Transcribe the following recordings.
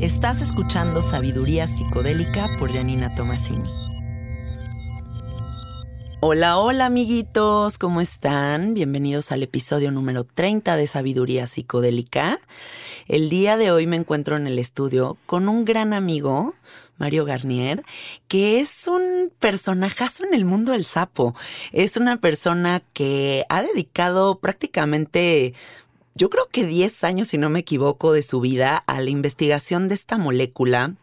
Estás escuchando Sabiduría Psicodélica por Janina Tomasini. Hola, hola amiguitos, ¿cómo están? Bienvenidos al episodio número 30 de Sabiduría Psicodélica. El día de hoy me encuentro en el estudio con un gran amigo, Mario Garnier, que es un personajazo en el mundo del sapo. Es una persona que ha dedicado prácticamente yo creo que 10 años, si no me equivoco, de su vida a la investigación de esta molécula.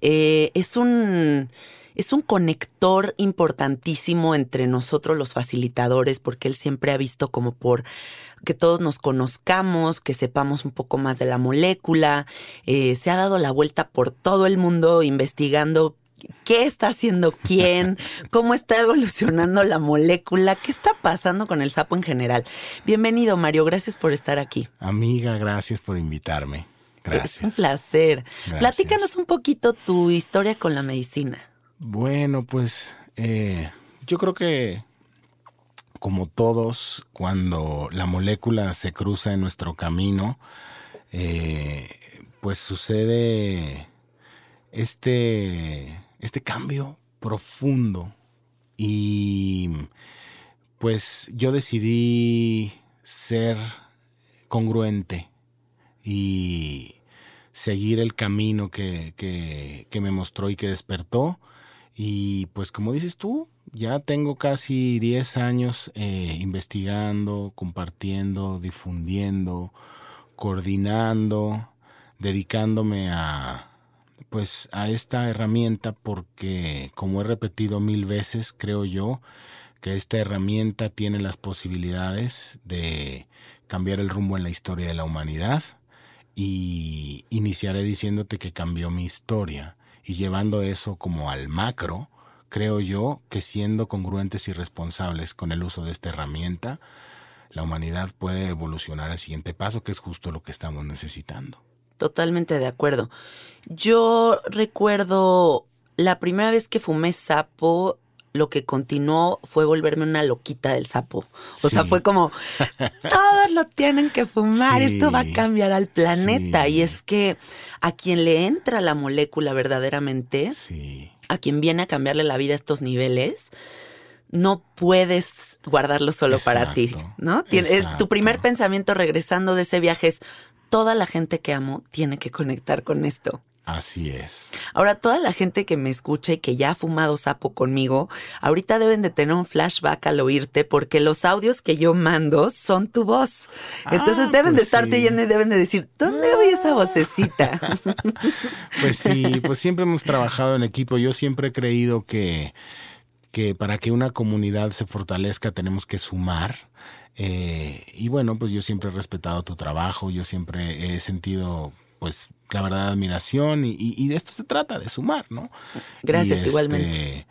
Eh, es un es un conector importantísimo entre nosotros los facilitadores, porque él siempre ha visto como por que todos nos conozcamos, que sepamos un poco más de la molécula. Eh, se ha dado la vuelta por todo el mundo investigando qué está haciendo quién, cómo está evolucionando la molécula, qué está pasando con el sapo en general. Bienvenido, Mario, gracias por estar aquí. Amiga, gracias por invitarme. Gracias. Es un placer. Platícanos un poquito tu historia con la medicina. Bueno, pues eh, yo creo que como todos, cuando la molécula se cruza en nuestro camino, eh, pues sucede este este cambio profundo y pues yo decidí ser congruente y seguir el camino que, que, me mostró y que despertó. Y pues como dices tú, ya tengo casi 10 años eh, investigando, compartiendo, difundiendo, coordinando, dedicándome a, pues a esta herramienta porque como he repetido mil veces creo yo que esta herramienta tiene las posibilidades de cambiar el rumbo en la historia de la humanidad y iniciaré diciéndote que cambió mi historia. Y llevando eso como al macro creo yo que siendo congruentes y responsables con el uso de esta herramienta la humanidad puede evolucionar al siguiente paso que es justo lo que estamos necesitando Totalmente de acuerdo. Yo recuerdo la primera vez que fumé sapo, lo que continuó fue volverme una loquita del sapo. O sea, fue como, todos lo tienen que fumar, esto va a cambiar al planeta. Y es que a quien le entra la molécula verdaderamente, a quien viene a cambiarle la vida a estos niveles, no puedes guardarlo solo para ti, ¿no? tu primer pensamiento regresando de ese viaje es, toda la gente que amo tiene que conectar con esto. Así es. Ahora, toda la gente que me escucha y que ya ha fumado sapo conmigo, ahorita deben de tener un flashback al oírte porque los audios que yo mando son tu voz. Entonces ah, deben de pues estarte yendo y deben de decir, ¿dónde oí esa vocecita? pues sí, pues siempre hemos trabajado en equipo. Yo siempre he creído que, que para que una comunidad se fortalezca tenemos que sumar eh, y bueno, pues yo siempre he respetado tu trabajo, yo siempre he sentido, pues, la verdad, admiración y, de esto se trata, de sumar, ¿no? Gracias, igualmente. Este,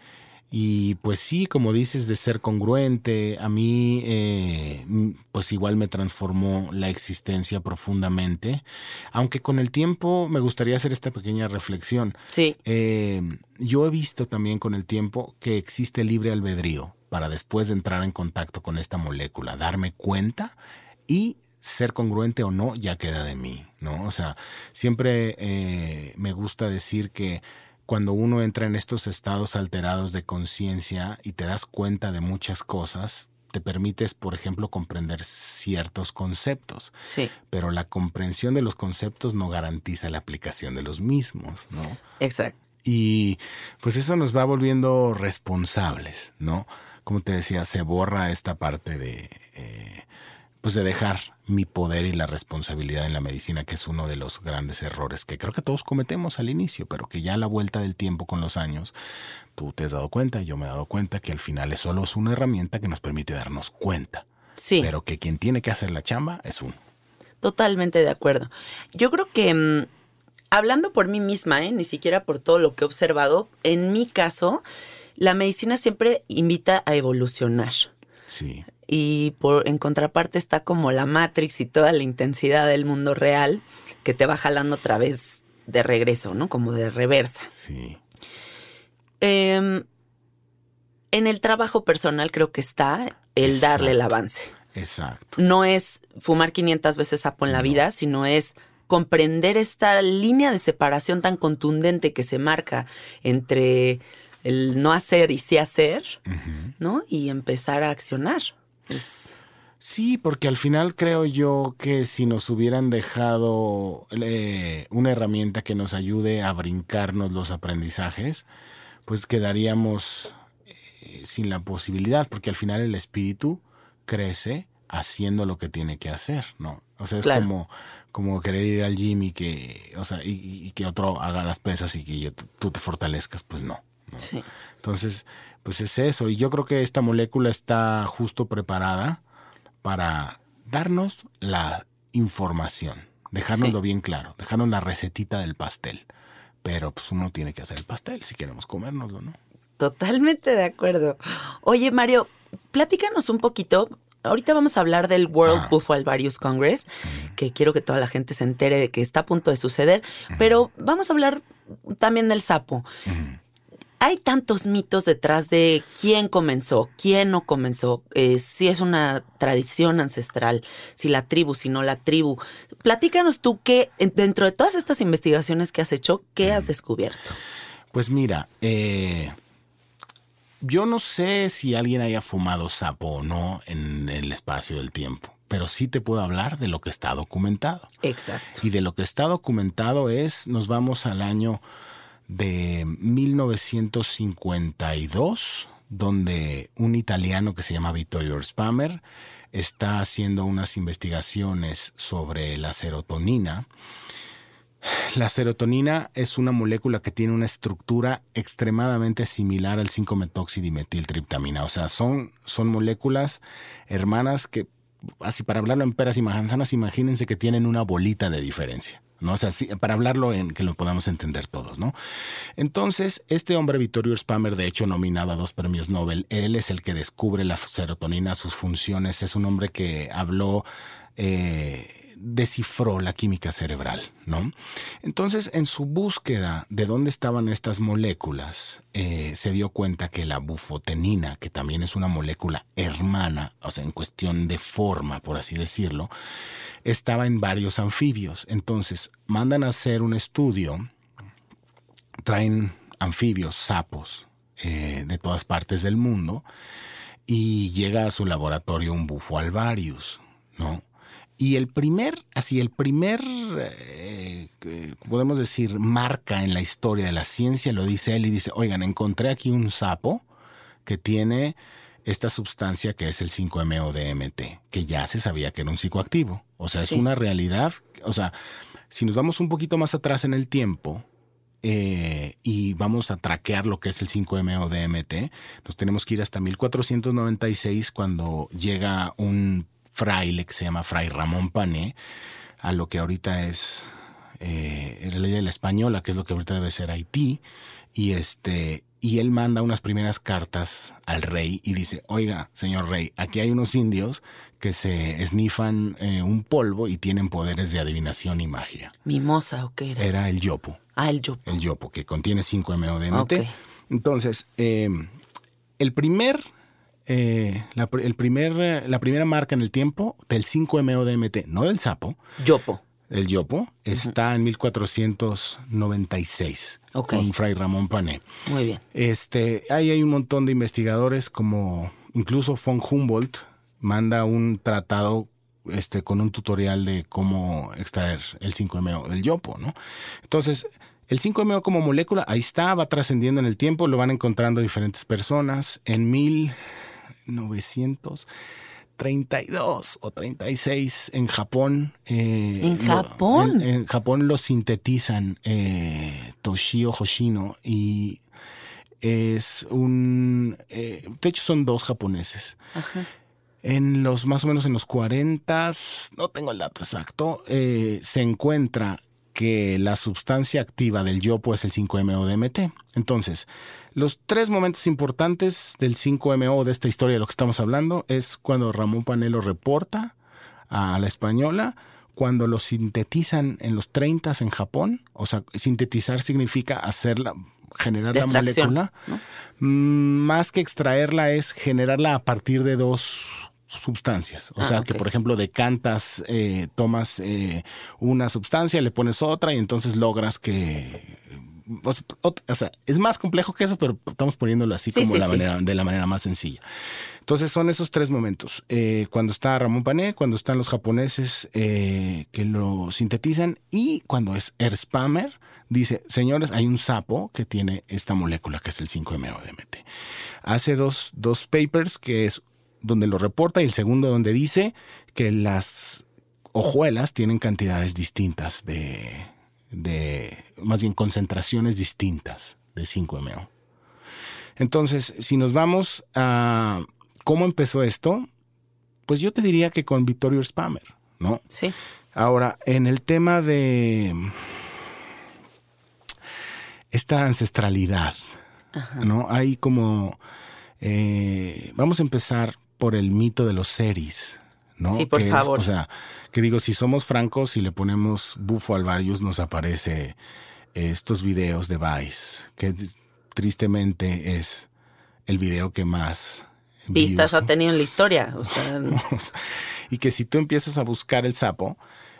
y pues sí, como dices, de ser congruente, a mí eh, pues igual me transformó la existencia profundamente, aunque con el tiempo me gustaría hacer esta pequeña reflexión. Sí. Eh, yo he visto también con el tiempo que existe libre albedrío para después de entrar en contacto con esta molécula, darme cuenta y ser congruente o no ya queda de mí, ¿no? O sea, siempre eh, me gusta decir que cuando uno entra en estos estados alterados de conciencia y te das cuenta de muchas cosas, te permites, por ejemplo, comprender ciertos conceptos. Sí. Pero la comprensión de los conceptos no garantiza la aplicación de los mismos, ¿no? Exacto. Y pues eso nos va volviendo responsables, ¿no? Como te decía, se borra esta parte de... Eh, pues de dejar mi poder y la responsabilidad en la medicina, que es uno de los grandes errores que creo que todos cometemos al inicio, pero que ya a la vuelta del tiempo con los años, tú te has dado cuenta, yo me he dado cuenta que al final es solo es una herramienta que nos permite darnos cuenta. Sí. Pero que quien tiene que hacer la chamba es uno. Totalmente de acuerdo. Yo creo que, mm, hablando por mí misma, ¿eh? ni siquiera por todo lo que he observado, en mi caso, la medicina siempre invita a evolucionar. Sí. Y por, en contraparte está como la Matrix y toda la intensidad del mundo real que te va jalando otra vez de regreso, ¿no? Como de reversa. Sí. Em, en el trabajo personal creo que está el darle el avance. Exacto. No es fumar 500 veces sapo en la vida, sino es comprender esta línea de separación tan contundente que se marca entre el no hacer y sí hacer. ¿no? Y empezar a accionar. Es- Sí, porque al final creo yo que si nos hubieran dejado eh, una herramienta que nos ayude a brincarnos los aprendizajes, pues quedaríamos eh, sin la posibilidad, porque al final el espíritu crece haciendo lo que tiene que hacer, ¿no? O sea, es Claro. como, como querer ir al gym y que, o sea, y, y que otro haga las pesas y que yo- tú te fortalezcas, pues no. ¿No? sí. Entonces, pues es eso. Y yo creo que esta molécula está justo preparada para darnos la información, dejárnoslo Sí. bien claro, dejarnos la recetita del pastel. Pero pues uno tiene que hacer el pastel si queremos comérnoslo, ¿no? Totalmente de acuerdo. Oye, Mario, platícanos un poquito. Ahorita vamos a hablar del World Ah. Buffalo Alvarius Congress, que quiero que toda la gente se entere de que está a punto de suceder, pero vamos a hablar también del sapo. Ujú. Hay tantos mitos detrás de quién comenzó, quién no comenzó, eh, si es una tradición ancestral, si la tribu, si no la tribu. Platícanos tú qué, en- dentro de todas estas investigaciones que has hecho, ¿qué has descubierto? Pues mira, eh, yo no sé si alguien haya fumado sapo o no en el espacio del tiempo, pero sí te puedo hablar de lo que está documentado. Exacto. Y de lo que está documentado es, nos vamos al año de 1952, donde un italiano que se llama Vittorio Spammer está haciendo unas investigaciones sobre la serotonina. La serotonina es una molécula que tiene una estructura extremadamente similar al 5-metoxidimetiltriptamina. O sea, son, son moléculas hermanas que, así para hablarlo en peras y manzanas, imagínense que tienen una bolita de diferencia. ¿No? O sea, para hablarlo en que lo podamos entender todos, ¿no? Entonces, este hombre, Vittorio Spammer, de hecho, nominado a dos premios Nobel, él es el que descubre la serotonina, sus funciones, es un hombre que habló, eh, descifró la química cerebral, ¿no? Entonces, en su búsqueda de dónde estaban estas moléculas, eh, se dio cuenta que la bufotenina, que también es una molécula hermana, o sea, en cuestión de forma, por así decirlo, estaba en varios anfibios. Entonces, mandan a hacer un estudio, traen anfibios, sapos, eh, de todas partes del mundo, y llega a su laboratorio un bufo alvarius, ¿no? Y el primer, así, el primer, eh, podemos decir, marca en la historia de la ciencia, lo dice él y dice, oigan, encontré aquí un sapo que tiene esta sustancia que es el 5-MeO-DMT, que ya se sabía que era un psicoactivo. O sea, Sí. es una realidad. O sea, si nos vamos un poquito más atrás en el tiempo eh, y vamos a traquear lo que es el 5-MeO-DMT, nos tenemos que ir hasta 1496 cuando llega un fraile que se llama Fray Ramón Pané, a lo que ahorita es eh, la ley de la española, que es lo que ahorita debe ser Haití, y este y él manda unas primeras cartas al rey y dice, oiga, señor rey, aquí hay unos indios que se esnifan eh, un polvo y tienen poderes de adivinación y magia. Mimosa o qué era. Era el yopo, Ah, el yo. el yopo, que contiene 5-MeO-DMT. Ok. Entonces, eh, el primer, eh, la, el primer, eh, la primera marca en el tiempo del 5-MeO-DMT, no del sapo, Yopo. el yopo, está en 1496 Ok. con Fray Ramón Pané. Muy bien. Este, ahí hay un montón de investigadores, como incluso von Humboldt manda un tratado este, con un tutorial de cómo extraer el 5-MeO del yopo, ¿no? Entonces, el 5-MeO como molécula, ahí está, va trascendiendo en el tiempo, lo van encontrando diferentes personas. En 1900 32 o 36 en Japón. eh, ¿En Japón? en, Japón lo sintetizan eh, Toshio Hoshino y es un... Eh, de hecho son dos japoneses. En los más o menos en los 40, no tengo el dato exacto, se encuentra que la sustancia activa del yopo es el 5-MeO-DMT. Entonces, los tres momentos importantes del 5MO de esta historia de lo que estamos hablando es cuando Ramón Panelo reporta a la española, cuando lo sintetizan en los 30 en Japón, o sea, sintetizar significa hacerla, generar la molécula, mm, más que extraerla es generarla a partir de dos sustancias. O ah, sea, que por ejemplo decantas, eh, tomas eh, una sustancia, le pones otra y entonces logras que o, sea, es más complejo que eso, pero estamos poniéndolo así como de la manera más sencilla. Entonces son esos tres momentos. Eh, cuando está Ramón Pané, cuando están los japoneses que lo sintetizan y cuando es Erspammer, dice, señores, hay un sapo que tiene esta molécula que es el 5-MeO-DMT. Hace dos, dos papers que es donde lo reporta y el segundo donde dice que las hojuelas tienen cantidades distintas de, de, más bien concentraciones distintas de 5MO. Entonces, si nos vamos a cómo empezó esto, pues yo te diría que con Vittorio Spammer, ¿no? Sí. Ahora, en el tema de esta ancestralidad, ¿no? Hay como, eh, vamos a empezar por el mito de los seris, ¿no? Sí, por favor. o sea, que digo, si somos francos y le ponemos bufo al varios, nos aparece estos videos de Vice, que tristemente es el video que más vistas ha tenido en la historia. y que si tú empiezas a buscar el sapo,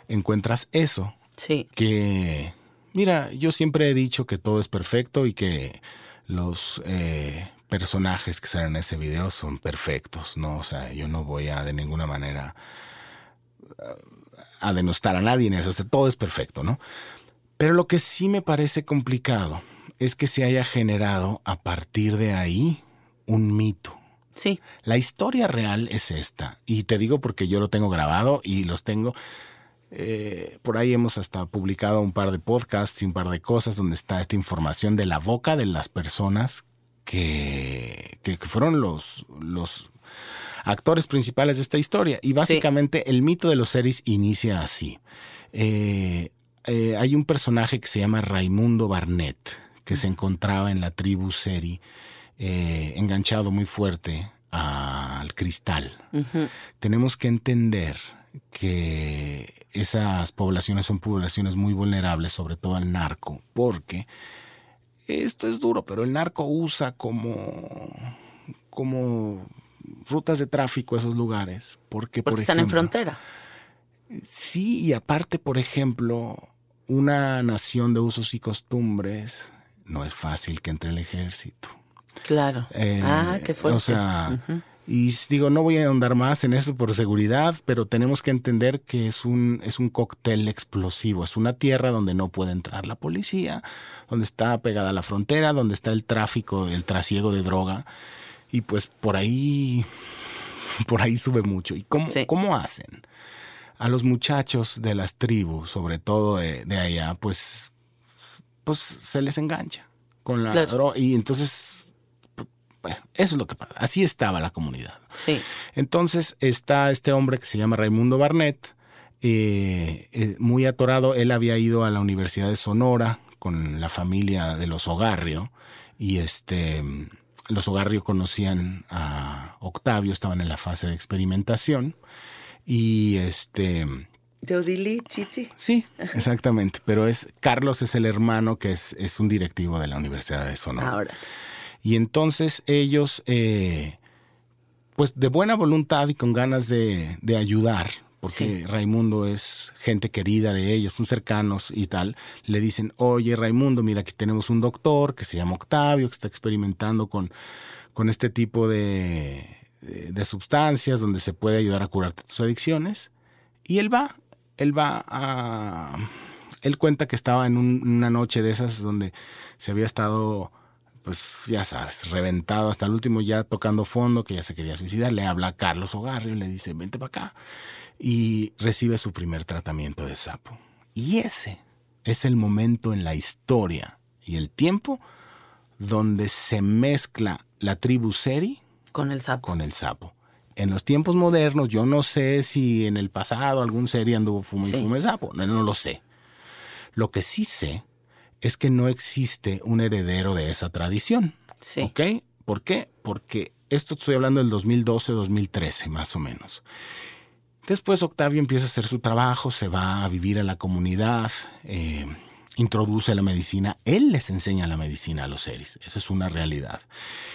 encuentras eso. Sí. Que, mira, yo siempre he dicho que todo es perfecto y que los eh, personajes que salen en ese video son perfectos, ¿no? O sea, yo no voy a de ninguna manera a denostar a nadie en eso, todo es perfecto, ¿no? Pero lo que sí me parece complicado es que se haya generado a partir de ahí un mito. Sí. La historia real es esta, y te digo porque yo lo tengo grabado y los tengo. Eh, por ahí hemos hasta publicado un par de podcasts y un par de cosas donde está esta información de la boca de las personas que, que, fueron los, los actores principales de esta historia. Y básicamente el mito de los seres inicia así. Eh, eh, hay un personaje que se llama Raimundo Barnett, que se encontraba en la tribu Seri, eh, enganchado muy fuerte al cristal. Tenemos que entender que esas poblaciones son poblaciones muy vulnerables, sobre todo al narco, porque esto es duro, pero el narco usa como, como rutas de tráfico a esos lugares. Porque, porque están en frontera. Sí, y aparte, por ejemplo, una nación de usos y costumbres no es fácil que entre el ejército. Claro. Eh, ah, qué fuerte. O sea, y digo, no voy a ahondar más en eso por seguridad, pero tenemos que entender que es un, es un cóctel explosivo. Es una tierra donde no puede entrar la policía, donde está pegada a la frontera, donde está el tráfico, el trasiego de droga. Y pues por ahí, por ahí sube mucho. ¿Y cómo, cómo hacen? A los muchachos de las tribus, sobre todo de, allá, pues, pues se les engancha con la droga. Y entonces, bueno, eso es lo que pasa. Así estaba la comunidad. Sí. Entonces está este hombre que se llama Raimundo Barnett, eh, eh, muy atorado. Él había ido a la Universidad de Sonora con la familia de los Ogarrio y este los Ogarrio conocían a Octavio, estaban en la fase de experimentación y este... Odili Chichi. Sí, exactamente, pero es Carlos es el hermano que es, es un directivo de la Universidad de Sonora. Ahora. Y entonces ellos, eh, pues de buena voluntad y con ganas de, de ayudar, porque Raimundo es gente querida de ellos, son cercanos y tal, le dicen, oye Raimundo, mira, aquí tenemos un doctor que se llama Octavio, que está experimentando con, con este tipo de, de, sustancias donde se puede ayudar a curarte tus adicciones. Y él va, él va a... Él cuenta que estaba en una noche de esas donde se había estado pues ya sabes, reventado hasta el último, ya tocando fondo, que ya se quería suicidar, le habla a Carlos Ogarrio y le dice, vente para acá. Y recibe su primer tratamiento de sapo. Y ese es el momento en la historia y el tiempo donde se mezcla la tribu Seri con el sapo. Con el sapo. En los tiempos modernos, yo no sé si en el pasado algún Seri anduvo fume y fume sapo, no, no lo sé. Lo que sí sé es que no existe un heredero de esa tradición. Sí. ¿Ok? ¿Por qué? Porque esto estoy hablando del 2012-2013, más o menos. Después Octavio empieza a hacer su trabajo, se va a vivir a la comunidad, eh, introduce la medicina, él les enseña la medicina a los seres, esa es una realidad.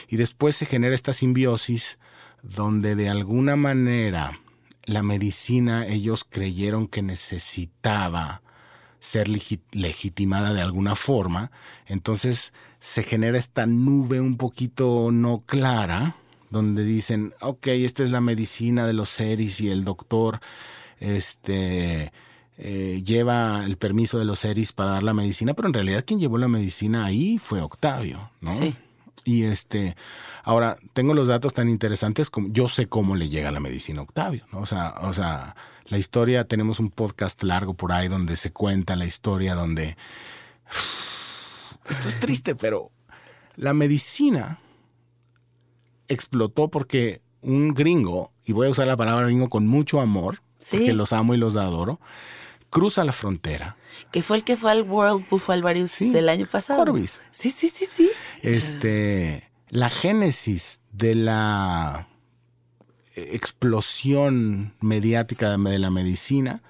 Y después se genera esta simbiosis donde de alguna manera la medicina ellos creyeron que necesitaba ser legitimada de alguna forma, entonces se genera esta nube un poquito no clara, donde dicen, ok, esta es la medicina de los seres y el doctor este, eh, lleva el permiso de los seres para dar la medicina, pero en realidad quien llevó la medicina ahí fue Octavio, ¿no? Sí. Y este, ahora, tengo los datos tan interesantes como yo sé cómo le llega la medicina a Octavio, ¿no? O sea, o sea, la historia, tenemos un podcast largo por ahí donde se cuenta la historia donde... Esto es triste, pero la medicina explotó porque un gringo, y voy a usar la palabra gringo con mucho amor, porque los amo y los adoro, cruza la frontera. Que fue el que fue al World Buffalo Various del año pasado. Corbis. Sí, sí, sí, sí. Este, la génesis de la explosión mediática de la medicina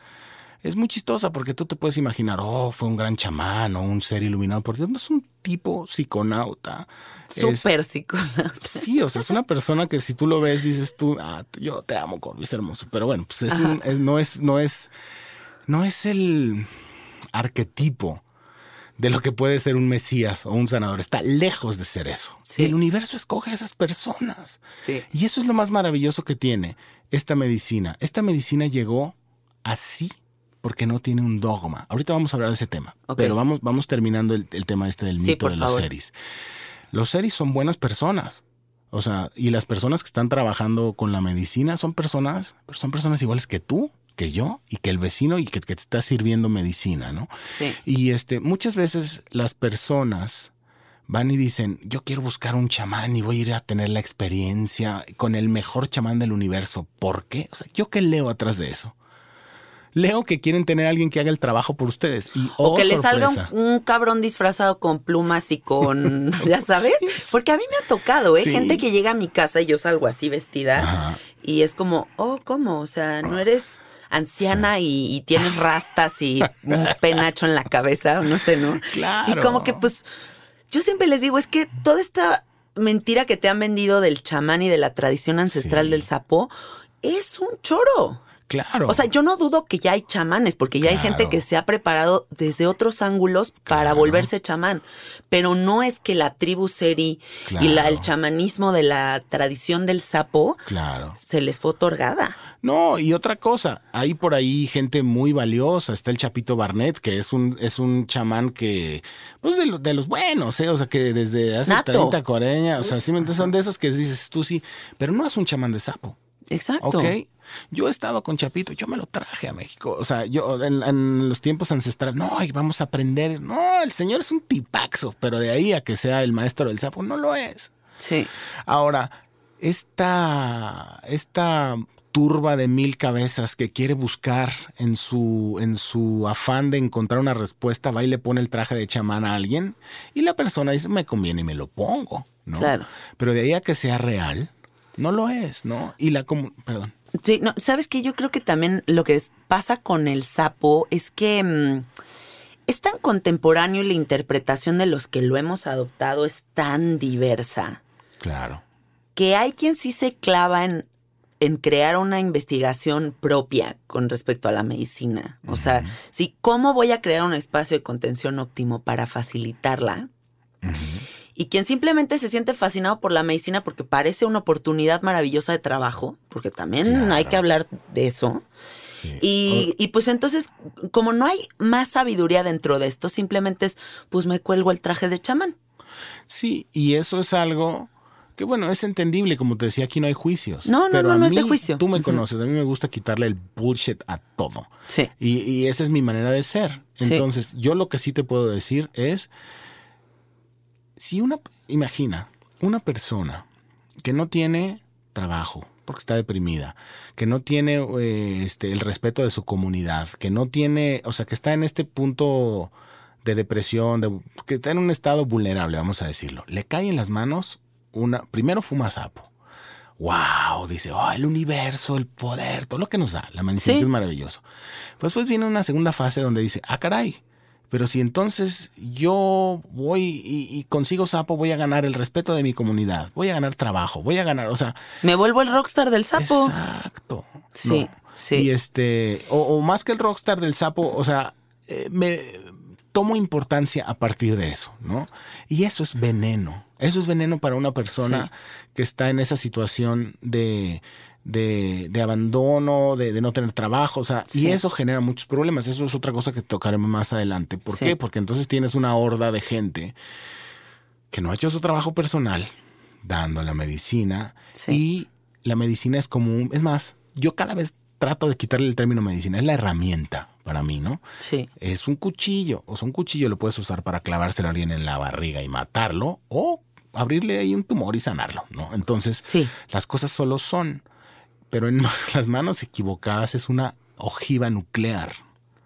es muy chistosa porque tú te puedes imaginar, oh, fue un gran chamán o un ser iluminado por Dios. No es un tipo psiconauta. Súper psiconauta. Sí, o sea, es una persona que si tú lo ves dices tú, ah, yo te amo, Corbis, hermoso. Pero bueno, pues es, un, no es, no es, no es el arquetipo de lo que puede ser un Mesías o un sanador. Está lejos de ser eso. El universo escoge a esas personas. Y eso es lo más maravilloso que tiene esta medicina. Esta medicina llegó así porque no tiene un dogma. Ahorita vamos a hablar de ese tema. Pero vamos, vamos terminando el, tema este del mito de los seres. Los seres son buenas personas. O sea, y las personas que están trabajando con la medicina son personas, son personas iguales que tú que yo y que el vecino y que, te está sirviendo medicina, ¿no? Sí. Y este, muchas veces las personas van y dicen, yo quiero buscar un chamán y voy a ir a tener la experiencia con el mejor chamán del universo. ¿Por qué? O sea, ¿yo qué leo atrás de eso? Leo que quieren tener a alguien que haga el trabajo por ustedes. Y, o oh, que les salga un, cabrón disfrazado con plumas y con, ya sabes, porque a mí me ha tocado, ¿eh? Gente que llega a mi casa y yo salgo así vestida y es como, oh, ¿cómo? O sea, no eres anciana y, tienes rastas y un penacho en la cabeza, no sé, ¿no? Claro. Y como que pues yo siempre les digo, es que toda esta mentira que te han vendido del chamán y de la tradición ancestral del sapo es un choro. Claro. O sea, yo no dudo que ya hay chamanes, porque ya hay gente que se ha preparado desde otros ángulos para volverse chamán. Pero no es que la tribu seri y la, el chamanismo de la tradición del sapo claro. se les fue otorgada. No, y otra cosa, hay por ahí gente muy valiosa. Está el Chapito Barnett, que es un, es un chamán que, pues de, de los buenos, ¿eh? O sea, que desde hace 30, 40, o sea, sí, son de esos que dices tú sí, pero no es un chamán de sapo. Exacto. ¿Ok? Yo he estado con Chapito, yo me lo traje a México. O sea, yo en, los tiempos ancestrales, no, vamos a aprender. No, el señor es un tipaxo, pero de ahí a que sea el maestro del sapo, no lo es. Sí. Ahora, esta, esta turba de mil cabezas que quiere buscar en su, en su afán de encontrar una respuesta, va y le pone el traje de chamán a alguien y la persona dice, me conviene y me lo pongo, ¿no? Claro. Pero de ahí a que sea real, no lo es, ¿no? Y la... Perdón. Sí, no, sabes que yo creo que también lo que pasa con el sapo es que mm, es tan contemporáneo y la interpretación de los que lo hemos adoptado es tan diversa. Claro. Que hay quien sí se clava en, en crear una investigación propia con respecto a la medicina. O sea, sí, ¿cómo voy a crear un espacio de contención óptimo para facilitarla? Y quien simplemente se siente fascinado por la medicina porque parece una oportunidad maravillosa de trabajo, porque también hay que hablar de eso. Y, y, pues entonces, como no hay más sabiduría dentro de esto, simplemente es, pues me cuelgo el traje de chamán. Sí, y eso es algo que bueno, es entendible, como te decía, aquí no hay juicios. No, no, pero no, no es de juicio. Tú me conoces, a mí me gusta quitarle el bullshit a todo. Sí. Y, y esa es mi manera de ser. Sí. Entonces, yo lo que sí te puedo decir es, si una, imagina, una persona que no tiene trabajo, porque está deprimida, que no tiene eh, este, el respeto de su comunidad, que no tiene, o sea, que está en este punto de depresión, de, que está en un estado vulnerable, vamos a decirlo, le cae en las manos una, primero fuma sapo. Wow, dice, oh, el universo, el poder, todo lo que nos da, la medicina Sí. es maravilloso. Pues después viene una segunda fase donde dice, ah, caray, pero si entonces yo voy y, y consigo sapo, voy a ganar el respeto de mi comunidad, voy a ganar trabajo, voy a ganar, o sea, Me vuelvo el rockstar del sapo. Exacto. Sí, No. sí. Y este, o, o más que el rockstar del sapo, o sea, eh, me tomo importancia a partir de eso, ¿no? Y eso es veneno. Eso es veneno para una persona que está en esa situación de, de, de abandono, de, de no tener trabajo, o sea, Sí. y eso genera muchos problemas. Eso es otra cosa que tocaremos más adelante. ¿Por Sí. qué? Porque entonces tienes una horda de gente que no ha hecho su trabajo personal, dando la medicina, Sí. y la medicina es como un, es más, yo cada vez trato de quitarle el término medicina, es la herramienta para mí, ¿no? Sí. Es un cuchillo, o sea, un cuchillo lo puedes usar para clavárselo a alguien en la barriga y matarlo, o abrirle ahí un tumor y sanarlo, ¿no? Entonces, Sí. las cosas solo son, pero en las manos equivocadas es una ojiva nuclear.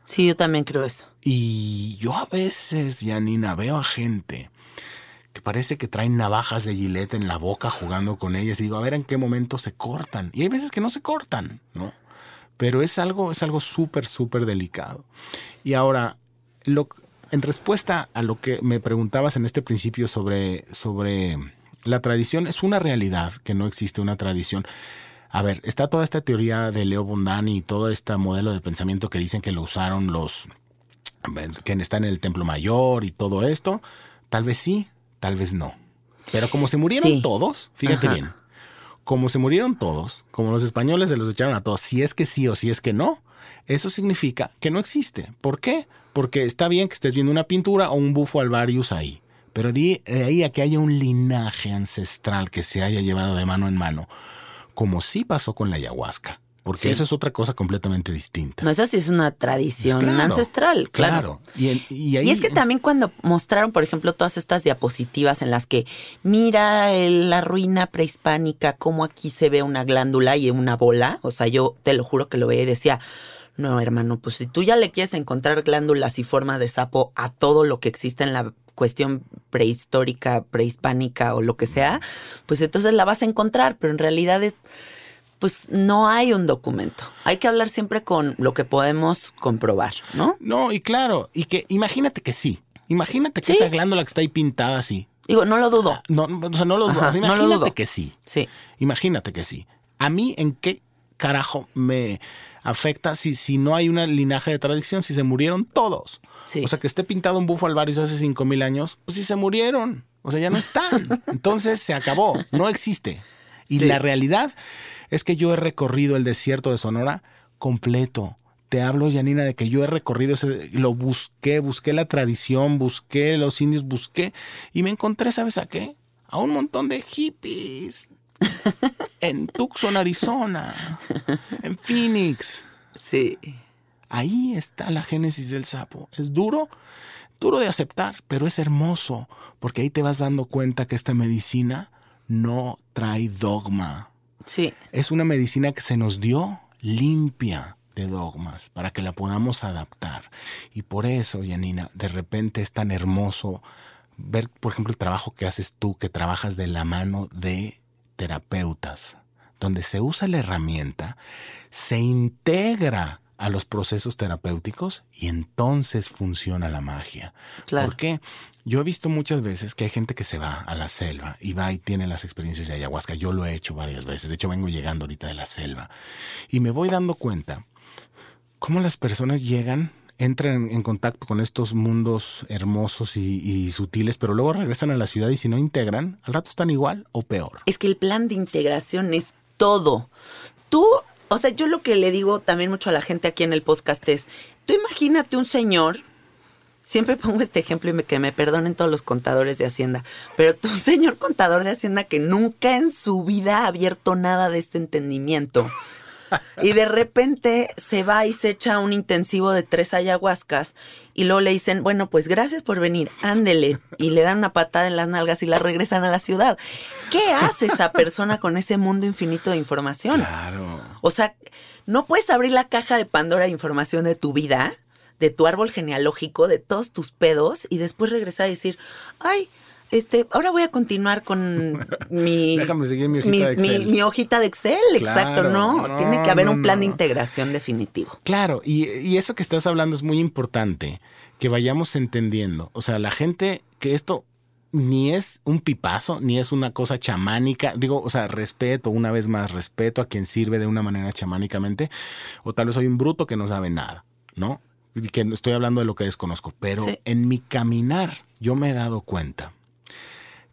Sí, yo también creo eso. Y yo a veces, Janina, veo a gente que parece que traen navajas de gilete en la boca jugando con ellas y digo, a ver en qué momento se cortan. Y hay veces que no se cortan, ¿no? Pero es algo, es algo súper, súper delicado. Y ahora, lo, en respuesta a lo que me preguntabas en este principio sobre, sobre la tradición, es una realidad que no existe una tradición. A ver, está toda esta teoría de Leo Bondani y todo este modelo de pensamiento que dicen que lo usaron los que están en el Templo Mayor y todo esto. Tal vez sí, tal vez no. Pero como se murieron Sí. todos, fíjate Ajá. bien, como se murieron todos, como los españoles se los echaron a todos, si es que sí o si es que no, eso significa que no existe. ¿Por qué? Porque está bien que estés viendo una pintura o un bufo alvarius ahí, pero de de ahí a que haya un linaje ancestral que se haya llevado de mano en mano, como sí pasó con la ayahuasca, porque Sí. eso es otra cosa completamente distinta. No, esa sí es una tradición Claro, ancestral, claro. Y, y ahí, Y es que también cuando mostraron, por ejemplo, todas estas diapositivas en las que mira el- la ruina prehispánica, cómo aquí se ve una glándula y una bola, o sea, yo te lo juro que lo veía y decía, no, hermano, pues si tú ya le quieres encontrar glándulas y forma de sapo a todo lo que existe en la cuestión prehistórica, prehispánica o lo que sea, pues entonces la vas a encontrar, pero en realidad es, pues no hay un documento. Hay que hablar siempre con lo que podemos comprobar, ¿no? No, y claro, y que imagínate que sí. Imagínate que Sí. esa glándula que está ahí pintada así. Digo, no lo dudo. No, o sea, no lo dudo. Ajá, sea, no lo imagínate dudo. que sí. Sí. Imagínate que sí. A mí, ¿en qué carajo me afecta si, si no hay una linaje de tradición, si se murieron todos? Sí. O sea, que esté pintado un bufo alvarius hace cinco mil años, pues si se murieron. O sea, ya no están. Entonces se acabó. No existe. Y Sí. la realidad es que yo he recorrido el desierto de Sonora completo. Te hablo, Janina, de que yo he recorrido ese, lo busqué, busqué la tradición, busqué los indios, busqué y me encontré, ¿sabes a qué? A un montón de hippies en Tucson, Arizona, en Phoenix. Sí. Ahí está la génesis del sapo. Es duro, duro de aceptar, pero es hermoso, porque ahí te vas dando cuenta que esta medicina no trae dogma. Sí. Es una medicina que se nos dio limpia de dogmas para que la podamos adaptar. Y por eso, Yanina, de repente es tan hermoso ver, por ejemplo, el trabajo que haces tú, que trabajas de la mano de terapeutas, donde se usa la herramienta, se integra a los procesos terapéuticos y entonces funciona la magia. Claro. ¿Por qué? Yo he visto muchas veces que hay gente que se va a la selva y va y tiene las experiencias de ayahuasca. Yo lo he hecho varias veces. De hecho, vengo llegando ahorita de la selva. Y me voy dando cuenta cómo las personas llegan, entran en contacto con estos mundos hermosos y, sutiles, pero luego regresan a la ciudad y si no integran, al rato están igual o peor. Es que el plan de integración es todo. Tú, o sea, yo lo que le digo también mucho a la gente aquí en el podcast es, tú imagínate un señor siempre pongo este ejemplo y me, que me perdonen todos los contadores de Hacienda, pero tú, señor contador de Hacienda, que nunca en su vida ha abierto nada de este entendimiento. Y de repente se va y se echa un intensivo de tres ayahuascas y luego le dicen, bueno, pues gracias por venir, ándele. Y le dan una patada en las nalgas y la regresan a la ciudad. ¿Qué hace esa persona con ese mundo infinito de información? Claro. O sea, no puedes abrir la caja de Pandora de información de tu vida de tu árbol genealógico, de todos tus pedos, y después regresar y decir, ay, este, ahora voy a continuar con mi, Déjame seguir mi hojita de Excel. mi hojita de Excel, exacto, ¿no? no, Tiene que haber no, un plan de integración definitivo. Claro, y, y eso que estás hablando es muy importante, que vayamos entendiendo. O sea, la gente que esto ni es un pipazo, ni es una cosa chamánica. Digo, o sea, respeto, una vez más, respeto a quien sirve de una manera chamánicamente, o tal vez soy un bruto que no sabe nada, ¿no? Y que estoy hablando de lo que desconozco. Pero Sí. en mi caminar, yo me he dado cuenta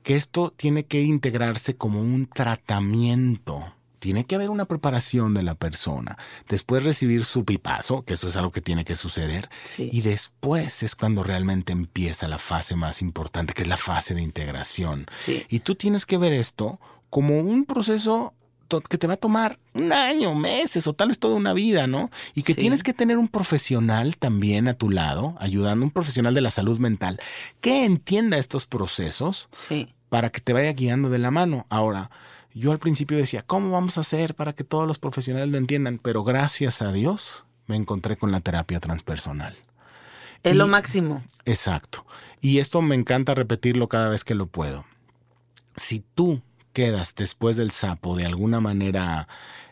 que esto tiene que integrarse como un tratamiento. Tiene que haber una preparación de la persona. Después recibir su pipazo, que eso es algo que tiene que suceder. Sí. Y después es cuando realmente empieza la fase más importante, que es la fase de integración. Sí. Y tú tienes que ver esto como un proceso que te va a tomar un año, meses o tal vez toda una vida, ¿no? Y que Sí. tienes que tener un profesional también a tu lado, ayudando, un profesional de la salud mental, que entienda estos procesos Sí. para que te vaya guiando de la mano. Ahora, yo al principio decía, ¿cómo vamos a hacer para que todos los profesionales lo entiendan? Pero gracias a Dios me encontré con la terapia transpersonal. Es Y- lo máximo. Exacto. Y esto me encanta repetirlo cada vez que lo puedo. Si tú quedas después del sapo de alguna manera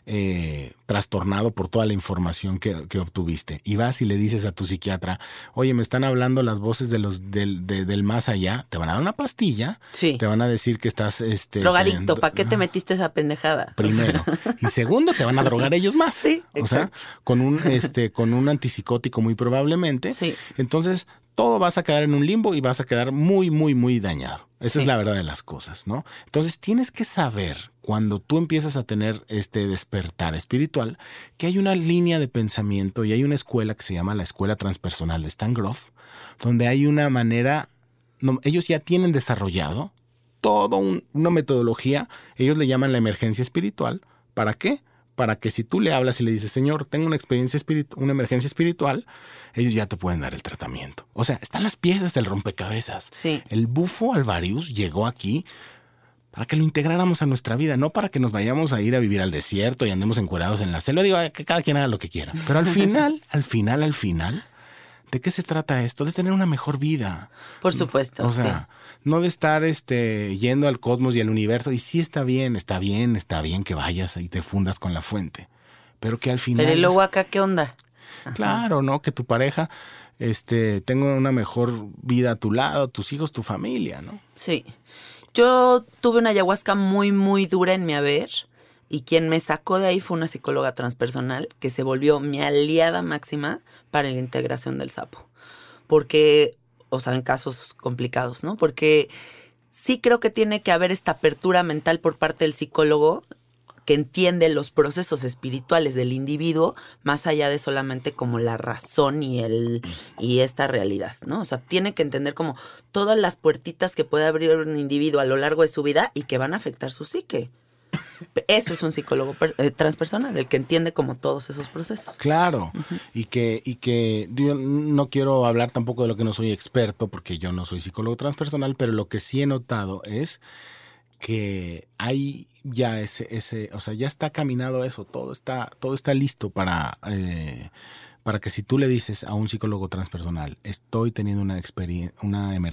eh, trastornado por toda la información que, que obtuviste y vas y le dices a tu psiquiatra, oye, me están hablando las voces de los del, de- del más allá, te van a dar una pastilla, Sí. te van a decir que estás este, Drogadicto, ¿para qué te metiste esa pendejada? Primero. Y segundo, te van a drogar ellos más. Sí, O sea, exacto. con un, este, con un antipsicótico muy probablemente. Sí. Entonces, todo vas a quedar en un limbo y vas a quedar muy, muy, muy dañado. Esa Sí. es la verdad de las cosas, ¿no? Entonces, tienes que saber, cuando tú empiezas a tener este despertar espiritual, que hay una línea de pensamiento y hay una escuela que se llama la Escuela Transpersonal de Stan Groff, donde hay una manera, no, ellos ya tienen desarrollado toda una metodología, ellos le llaman la emergencia espiritual. ¿Para qué? Para que si tú le hablas y le dices, Señor, tengo una experiencia espiritu una emergencia espiritual, ellos ya te pueden dar el tratamiento. O sea, están las piezas del rompecabezas. Sí. El bufo Alvarius llegó aquí para que lo integráramos a nuestra vida, no para que nos vayamos a ir a vivir al desierto y andemos encuerados en la selva. Digo, que cada quien haga lo que quiera. Pero al final, al final, al final, ¿de qué se trata esto? De tener una mejor vida. Por supuesto, O sí. sea, no de estar este, yendo al cosmos y al universo. Y sí está bien, está bien, está bien que vayas y te fundas con la fuente. Pero que al final. Pero ¿y luego acá qué onda? Claro, ¿no? Que tu pareja este, tenga una mejor vida a tu lado, tus hijos, tu familia, ¿no? Sí. Yo tuve una ayahuasca muy, muy dura en mi haber y quien me sacó de ahí fue una psicóloga transpersonal que se volvió mi aliada máxima para la integración del sapo. Porque, o sea, en casos complicados, ¿no? Porque sí creo que tiene que haber esta apertura mental por parte del psicólogo que entiende los procesos espirituales del individuo más allá de solamente como la razón y el y esta realidad, ¿no? O sea, tiene que entender como todas las puertitas que puede abrir un individuo a lo largo de su vida y que van a afectar su psique. Eso es un psicólogo eh, transpersonal, el que entiende como todos esos procesos. Claro, y que, y que yo no quiero hablar tampoco de lo que no soy experto, porque yo no soy psicólogo transpersonal, pero lo que sí he notado es que hay ya ese, ese, o sea, ya está caminado eso, todo está, todo está listo para, eh, para que si tú le dices a un psicólogo transpersonal, estoy teniendo una experiencia, una emergencia.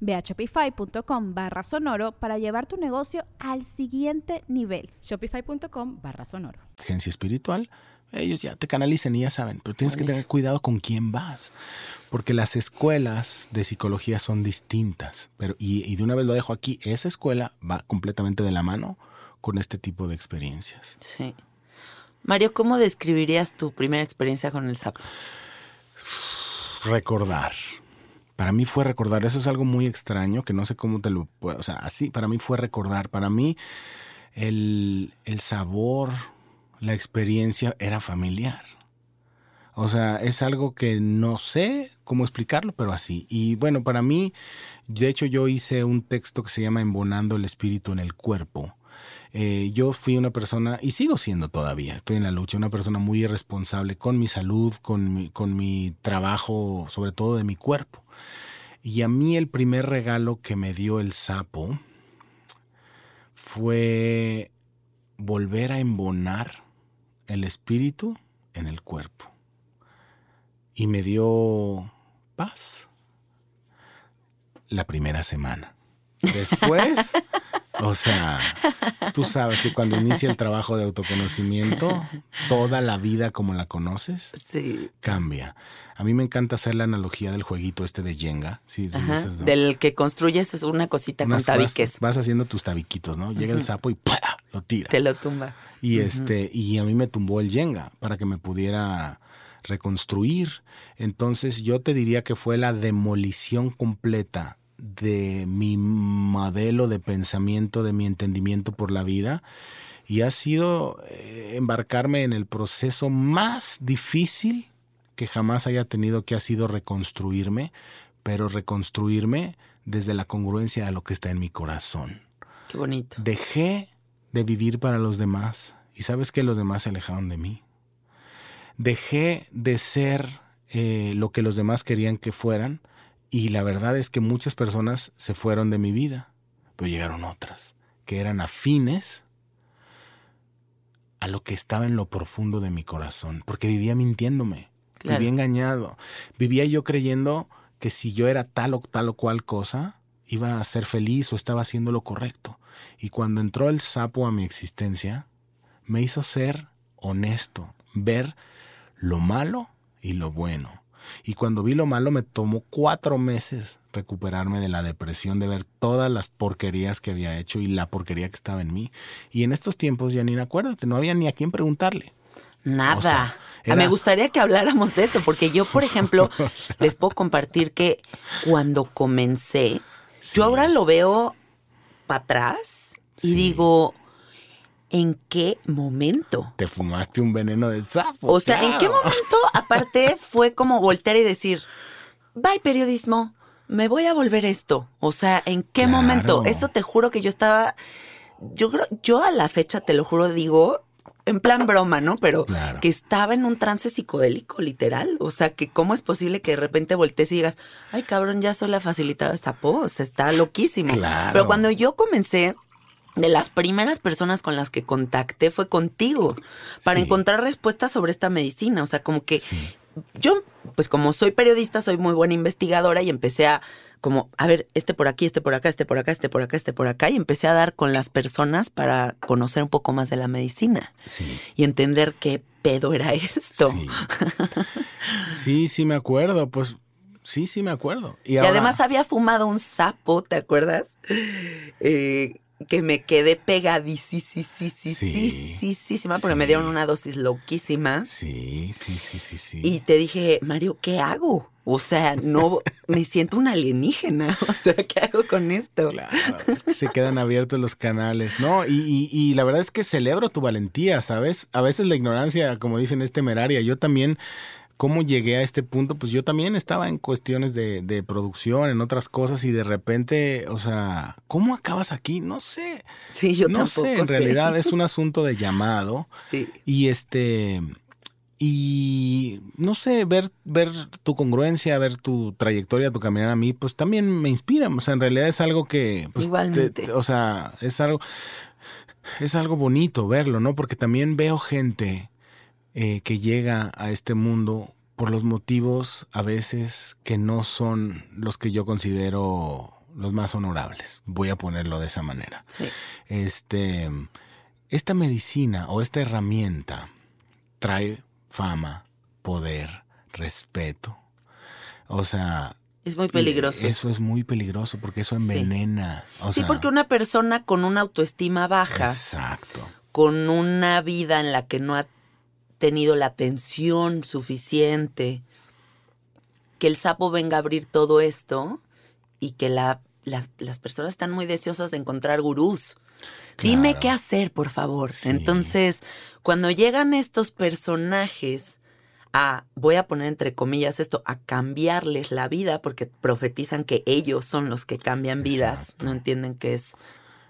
Ve a shopify.com barra sonoro para llevar tu negocio al siguiente nivel. Shopify.com barra sonoro. Agencia espiritual, ellos ya te canalicen y ya saben, pero tienes que tener cuidado con quién vas, porque las escuelas de psicología son distintas, pero y, y de una vez lo dejo aquí, esa escuela va completamente de la mano con este tipo de experiencias. Sí. Mario, ¿cómo describirías tu primera experiencia con el sapo? Recordar. Para mí fue recordar, eso es algo muy extraño que no sé cómo te lo puedo, o sea, así, para mí fue recordar, para mí el, el sabor, la experiencia era familiar. O sea, es algo que no sé cómo explicarlo, pero así. Y bueno, para mí, de hecho yo hice un texto que se llama Embonando el espíritu en el cuerpo. Eh, yo fui una persona, y sigo siendo todavía, estoy en la lucha, una persona muy irresponsable con mi salud, con mi, con mi trabajo, sobre todo de mi cuerpo. Y a mí el primer regalo que me dio el sapo fue volver a embonar el espíritu en el cuerpo. Y me dio paz la primera semana. Después, o sea, tú sabes que cuando inicia el trabajo de autoconocimiento, toda la vida como la conoces Sí. cambia. A mí me encanta hacer la analogía del jueguito este de Jenga. Sí, sí, Ajá. ese es, ¿no? Del que construyes es una cosita Unas- con tabiques. Vas, vas haciendo tus tabiquitos, ¿no? Llega el sapo y ¡pua! lo tira. Te lo tumba. Y este, y a mí me tumbó el Jenga para que me pudiera reconstruir. Entonces yo te diría que fue la demolición completa de mi modelo de pensamiento, de mi entendimiento por la vida. Y ha sido eh, embarcarme en el proceso más difícil que jamás haya tenido, que ha sido reconstruirme, pero reconstruirme desde la congruencia a lo que está en mi corazón Qué bonito. dejé de vivir para los demás y sabes que los demás se alejaron de mí. Dejé de ser eh, lo que los demás querían que fueran y la verdad es que muchas personas se fueron de mi vida, pero llegaron otras que eran afines a lo que estaba en lo profundo de mi corazón, porque vivía mintiéndome, Claro. vivía engañado, vivía yo creyendo que si yo era tal o tal o cual cosa, iba a ser feliz o estaba haciendo lo correcto. Y cuando entró el sapo a mi existencia, me hizo ser honesto, ver lo malo y lo bueno. Y cuando vi lo malo me tomó cuatro meses recuperarme de la depresión, de ver todas las porquerías que había hecho y la porquería que estaba en mí. Y en estos tiempos, Janine, acuérdate, no había ni a quién preguntarle. Nada. O sea, Ah, era- Me gustaría que habláramos de eso, porque yo, por ejemplo, les puedo compartir que cuando comencé, Sí. yo ahora lo veo para atrás y Sí. digo, ¿en qué momento? Te fumaste un veneno de sapo. O sea, ¿en qué claro. momento aparte fue como voltear y decir, bye periodismo, me voy a volver esto? O sea, ¿en qué Claro. momento? Eso te juro que yo estaba, yo creo, yo a la fecha te lo juro digo, en plan broma, ¿no? Pero Claro. que estaba en un trance psicodélico, literal. O sea, que cómo es posible que de repente voltees y digas, ay cabrón, ya soy la facilitada de sapo, o sea, está loquísimo. Claro. Pero cuando yo comencé, de las primeras personas con las que contacté fue contigo para Sí. encontrar respuestas sobre esta medicina. O sea, como que Sí. yo, pues como soy periodista, soy muy buena investigadora y empecé a como, a ver, este por aquí, este por acá, este por acá, este por acá, este por acá, y empecé a dar con las personas para conocer un poco más de la medicina Sí. y entender qué pedo era esto. Sí. sí, sí me acuerdo, pues sí, sí me acuerdo. Y, Y ahora- además había fumado un sapo, ¿te acuerdas? Eh, que me quedé pegadísima porque me dieron una dosis loquísima. Sí, sí, sí, sí, sí. Y te dije, Mario, ¿qué hago? O sea, no, me siento una alienígena. O sea, ¿qué hago con esto? Claro, es que se quedan abiertos los canales, ¿no? Y, y- y la verdad es que celebro tu valentía, ¿sabes? A veces la ignorancia, como dicen, es temeraria. Yo también ¿Cómo llegué a este punto? Pues yo también estaba en cuestiones de, de, producción, en otras cosas, y de repente, o sea, ¿cómo acabas aquí? No sé. Sí, yo no tampoco sé. En sé. realidad es un asunto de llamado. Sí. Y este. Y no sé, ver, ver tu congruencia, ver tu trayectoria, tu caminar a mí, pues también me inspira. O sea, en realidad es algo que. Pues, Igualmente. te- te- o sea, es algo. Es algo bonito verlo, ¿no? Porque también veo gente eh, que llega a este mundo por los motivos a veces que no son los que yo considero los más honorables. Voy a ponerlo de esa manera. Sí. Este, esta medicina o esta herramienta trae fama, poder, respeto. O sea, Es muy peligroso. Eso es muy peligroso porque eso envenena. O sí, sea, porque una persona con una autoestima baja, Exacto. con una vida en la que no ha tenido la atención suficiente, que el sapo venga a abrir todo esto y que la, las, las personas están muy deseosas de encontrar gurús. Dime qué hacer, por favor. Sí. Entonces, cuando llegan estos personajes a, voy a poner entre comillas esto, a cambiarles la vida, porque profetizan que ellos son los que cambian vidas, Exacto. no entienden que es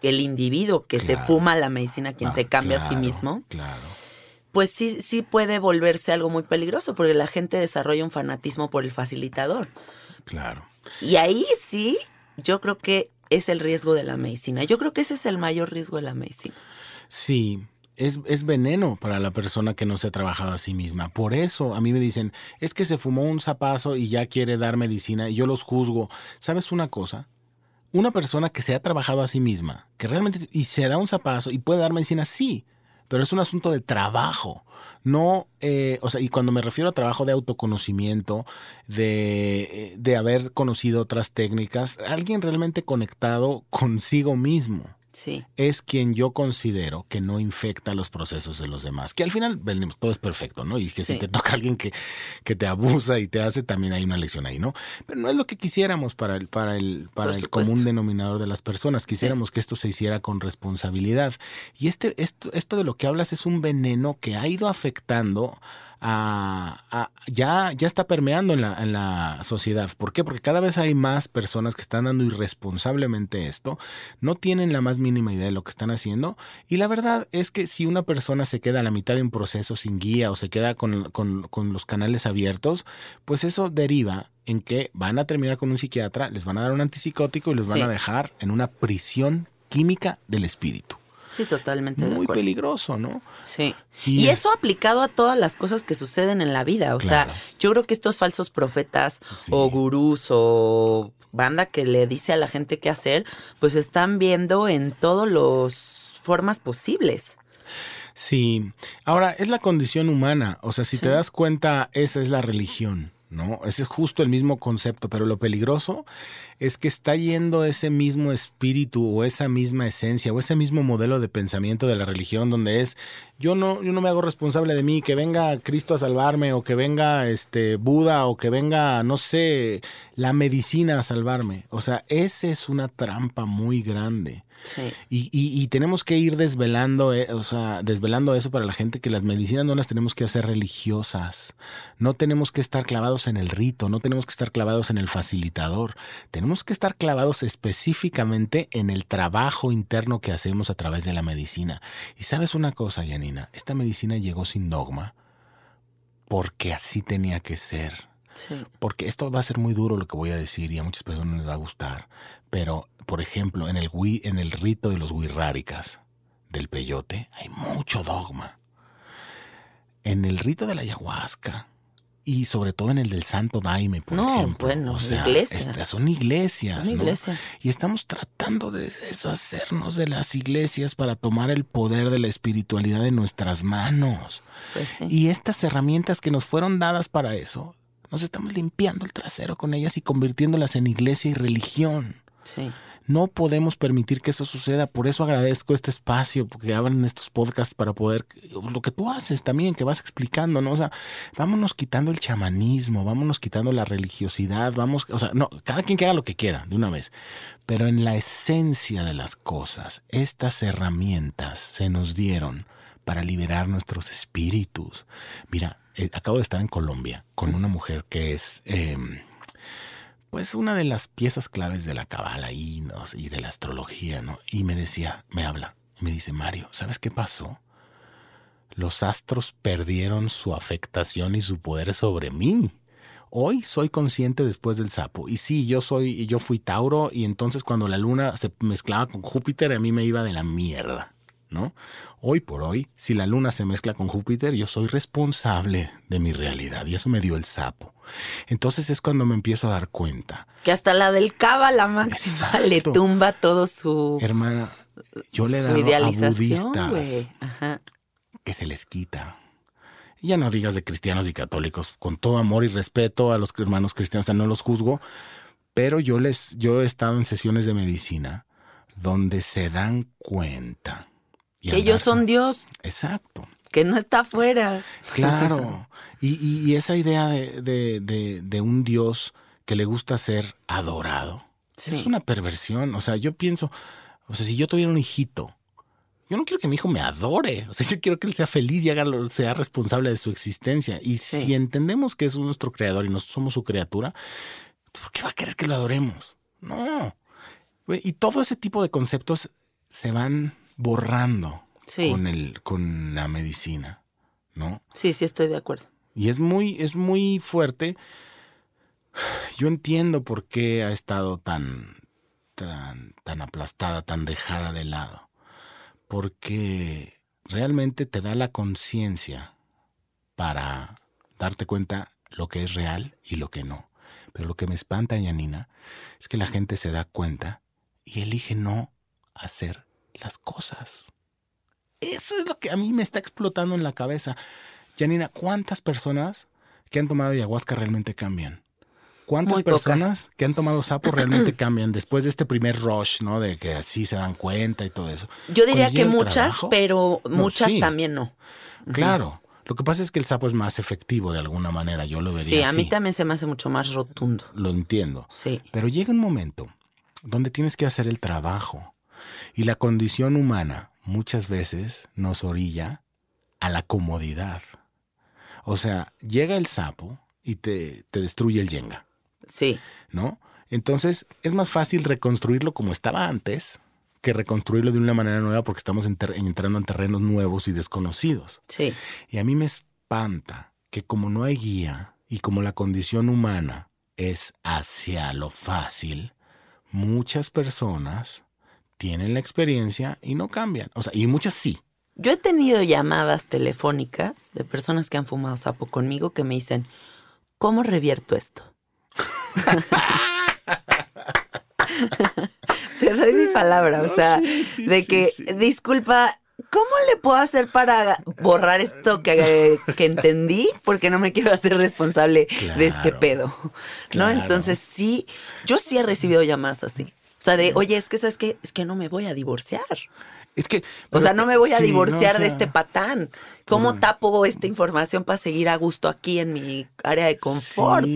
el individuo que se fuma la medicina quien Ah, se cambia a sí mismo, Claro. Pues sí, sí puede volverse algo muy peligroso, porque la gente desarrolla un fanatismo por el facilitador. Claro. Y ahí sí, yo creo que es el riesgo de la medicina. Yo creo que ese es el mayor riesgo de la medicina. Sí, es, es veneno para la persona que no se ha trabajado a sí misma. Por eso a mí me dicen, es que se fumó un zapazo y ya quiere dar medicina y yo los juzgo. ¿Sabes una cosa? Una persona que se ha trabajado a sí misma, que realmente y se da un zapazo y puede dar medicina, sí, pero es un asunto de trabajo. No, eh, o sea, y cuando me refiero a trabajo de autoconocimiento, de, eh, de haber conocido otras técnicas, alguien realmente conectado consigo mismo Sí. es quien yo considero que no infecta los procesos de los demás. Que al final todo es perfecto, ¿no? Y que Sí. si te toca alguien que, que te abusa y te hace, también hay una lección ahí, ¿no? Pero no es lo que quisiéramos para el, para el, para el común denominador de las personas. Quisiéramos que esto se hiciera con responsabilidad. Y este, esto, esto de lo que hablas es un veneno que ha ido afectando a, a- ya, ya está permeando en la, en la sociedad. ¿Por qué? Porque cada vez hay más personas que están dando irresponsablemente esto, no tienen la más mínima idea de lo que están haciendo. Y la verdad es que si una persona se queda a la mitad de un proceso sin guía o se queda con, con- con los canales abiertos, pues eso deriva en que van a terminar con un psiquiatra, les van a dar un antipsicótico y los van a dejar en una prisión química del espíritu. Sí, totalmente Muy peligroso, ¿no? Sí. Y- Y, eso aplicado a todas las cosas que suceden en la vida. O Claro. sea, yo creo que estos falsos profetas Sí. o gurús o banda que le dice a la gente qué hacer, pues están viendo en todas las formas posibles. Sí, ahora es la condición humana, o sea, si Sí. te das cuenta, esa es la religión, ¿no? Ese es justo el mismo concepto, pero lo peligroso es que está yendo ese mismo espíritu o esa misma esencia o ese mismo modelo de pensamiento de la religión donde es yo no yo no me hago responsable de mí, que venga Cristo a salvarme o que venga este Buda o que venga no sé, la medicina a salvarme. O sea, esa es una trampa muy grande. Y- y tenemos que ir desvelando, eh, o sea, desvelando eso para la gente que las medicinas no las tenemos que hacer religiosas. No tenemos que estar clavados en el rito, no tenemos que estar clavados en el facilitador. Tenemos que estar clavados específicamente en el trabajo interno que hacemos a través de la medicina. Y sabes una cosa, Janina, esta medicina llegó sin dogma porque así tenía que ser Sí. porque esto va a ser muy duro lo que voy a decir y a muchas personas les va a gustar, pero por ejemplo, en el en el rito de los wixárikas del peyote hay mucho dogma. En el rito de la ayahuasca y sobre todo en el del Santo Daime, por No, ejemplo. bueno, o sea, iglesia. estas son iglesias, Una ¿no? iglesia. Y estamos tratando de deshacernos de las iglesias para tomar el poder de la espiritualidad en nuestras manos. Pues sí. Y estas herramientas que nos fueron dadas para eso, nos estamos limpiando el trasero con ellas y convirtiéndolas en iglesia y religión. Sí. No podemos permitir que eso suceda. Por eso agradezco este espacio, porque abren estos podcasts para poder, lo que tú haces también, que vas explicando, ¿no? O sea, vámonos quitando el chamanismo, vámonos quitando la religiosidad, vamos, o sea, no, cada quien que haga lo que quiera, de una vez. Pero en la esencia de las cosas, estas herramientas se nos dieron para liberar nuestros espíritus. Mira, eh, acabo de estar en Colombia con una mujer que es, eh, pues, una de las piezas claves de la cabala y, y de la astrología, ¿no? Y me decía, me habla, y me dice, Mario, ¿sabes qué pasó? Los astros perdieron su afectación y su poder sobre mí. Hoy soy consciente después del sapo. Y sí, yo soy, yo fui Tauro, y entonces cuando la luna se mezclaba con Júpiter, a mí me iba de la mierda. ¿No? Hoy por hoy, si la luna se mezcla con Júpiter, yo soy responsable de mi realidad y eso me dio el sapo. Entonces es cuando me empiezo a dar cuenta. Que hasta la del la máxima le tumba todo su... Hermana, yo le he dado a budistas que se les quita. Ya no digas de cristianos y católicos, con todo amor y respeto a los hermanos cristianos, no los juzgo, pero yo les, yo he estado en sesiones de medicina donde se dan cuenta que ellos son Dios. Exacto. Que no está afuera. Claro. y, esa idea de, un Dios que le gusta ser adorado es una perversión. O sea, yo pienso, o sea, si yo tuviera un hijito, yo no quiero que mi hijo me adore. O sea, yo quiero que él sea feliz y haga, sea responsable de su existencia. Y si entendemos que es nuestro creador y no somos su criatura, ¿por qué va a querer que lo adoremos? No. Y todo ese tipo de conceptos se van borrando con, el, con la medicina, ¿no? Sí, sí, estoy de acuerdo. Y es muy, es muy fuerte. Yo entiendo por qué ha estado tan, tan, tan aplastada, tan dejada de lado. Porque realmente te da la conciencia para darte cuenta lo que es real y lo que no. Pero lo que me espanta, Yanina, es que la gente se da cuenta y elige no hacer las cosas. Eso es lo que a mí me está explotando en la cabeza. Janina, ¿cuántas personas que han tomado ayahuasca realmente cambian? ¿Cuántas personas que han tomado sapo realmente cambian después de este primer rush, ¿no? De que así se dan cuenta y todo eso. Yo diría que muchas, pero muchas también no. Claro. Lo que pasa es que el sapo es más efectivo de alguna manera, yo lo vería. Sí, a mí también se me hace mucho más rotundo. Lo entiendo. Sí. Pero llega un momento donde tienes que hacer el trabajo. Y la condición humana muchas veces nos orilla a la comodidad. O sea, llega el sapo y te, te destruye el yenga. Sí. ¿No? Entonces es más fácil reconstruirlo como estaba antes que reconstruirlo de una manera nueva porque estamos entrando en terrenos nuevos y desconocidos. Sí. Y a mí me espanta que como no hay guía y como la condición humana es hacia lo fácil, muchas personas tienen la experiencia y no cambian. O sea, y muchas sí. Yo he tenido llamadas telefónicas de personas que han fumado sapo conmigo que me dicen, ¿cómo revierto esto? Te doy mi palabra, o sea, de que, disculpa, ¿cómo le puedo hacer para borrar esto que, que entendí? Porque no me quiero hacer responsable de este pedo. ¿No? Entonces sí, yo sí he recibido llamadas así. O sea, de, oye, es que sabes que es que no me voy a divorciar. Es que. o sea, no me voy a divorciar de este patán. ¿Cómo tapo esta información para seguir a gusto aquí en mi área de confort?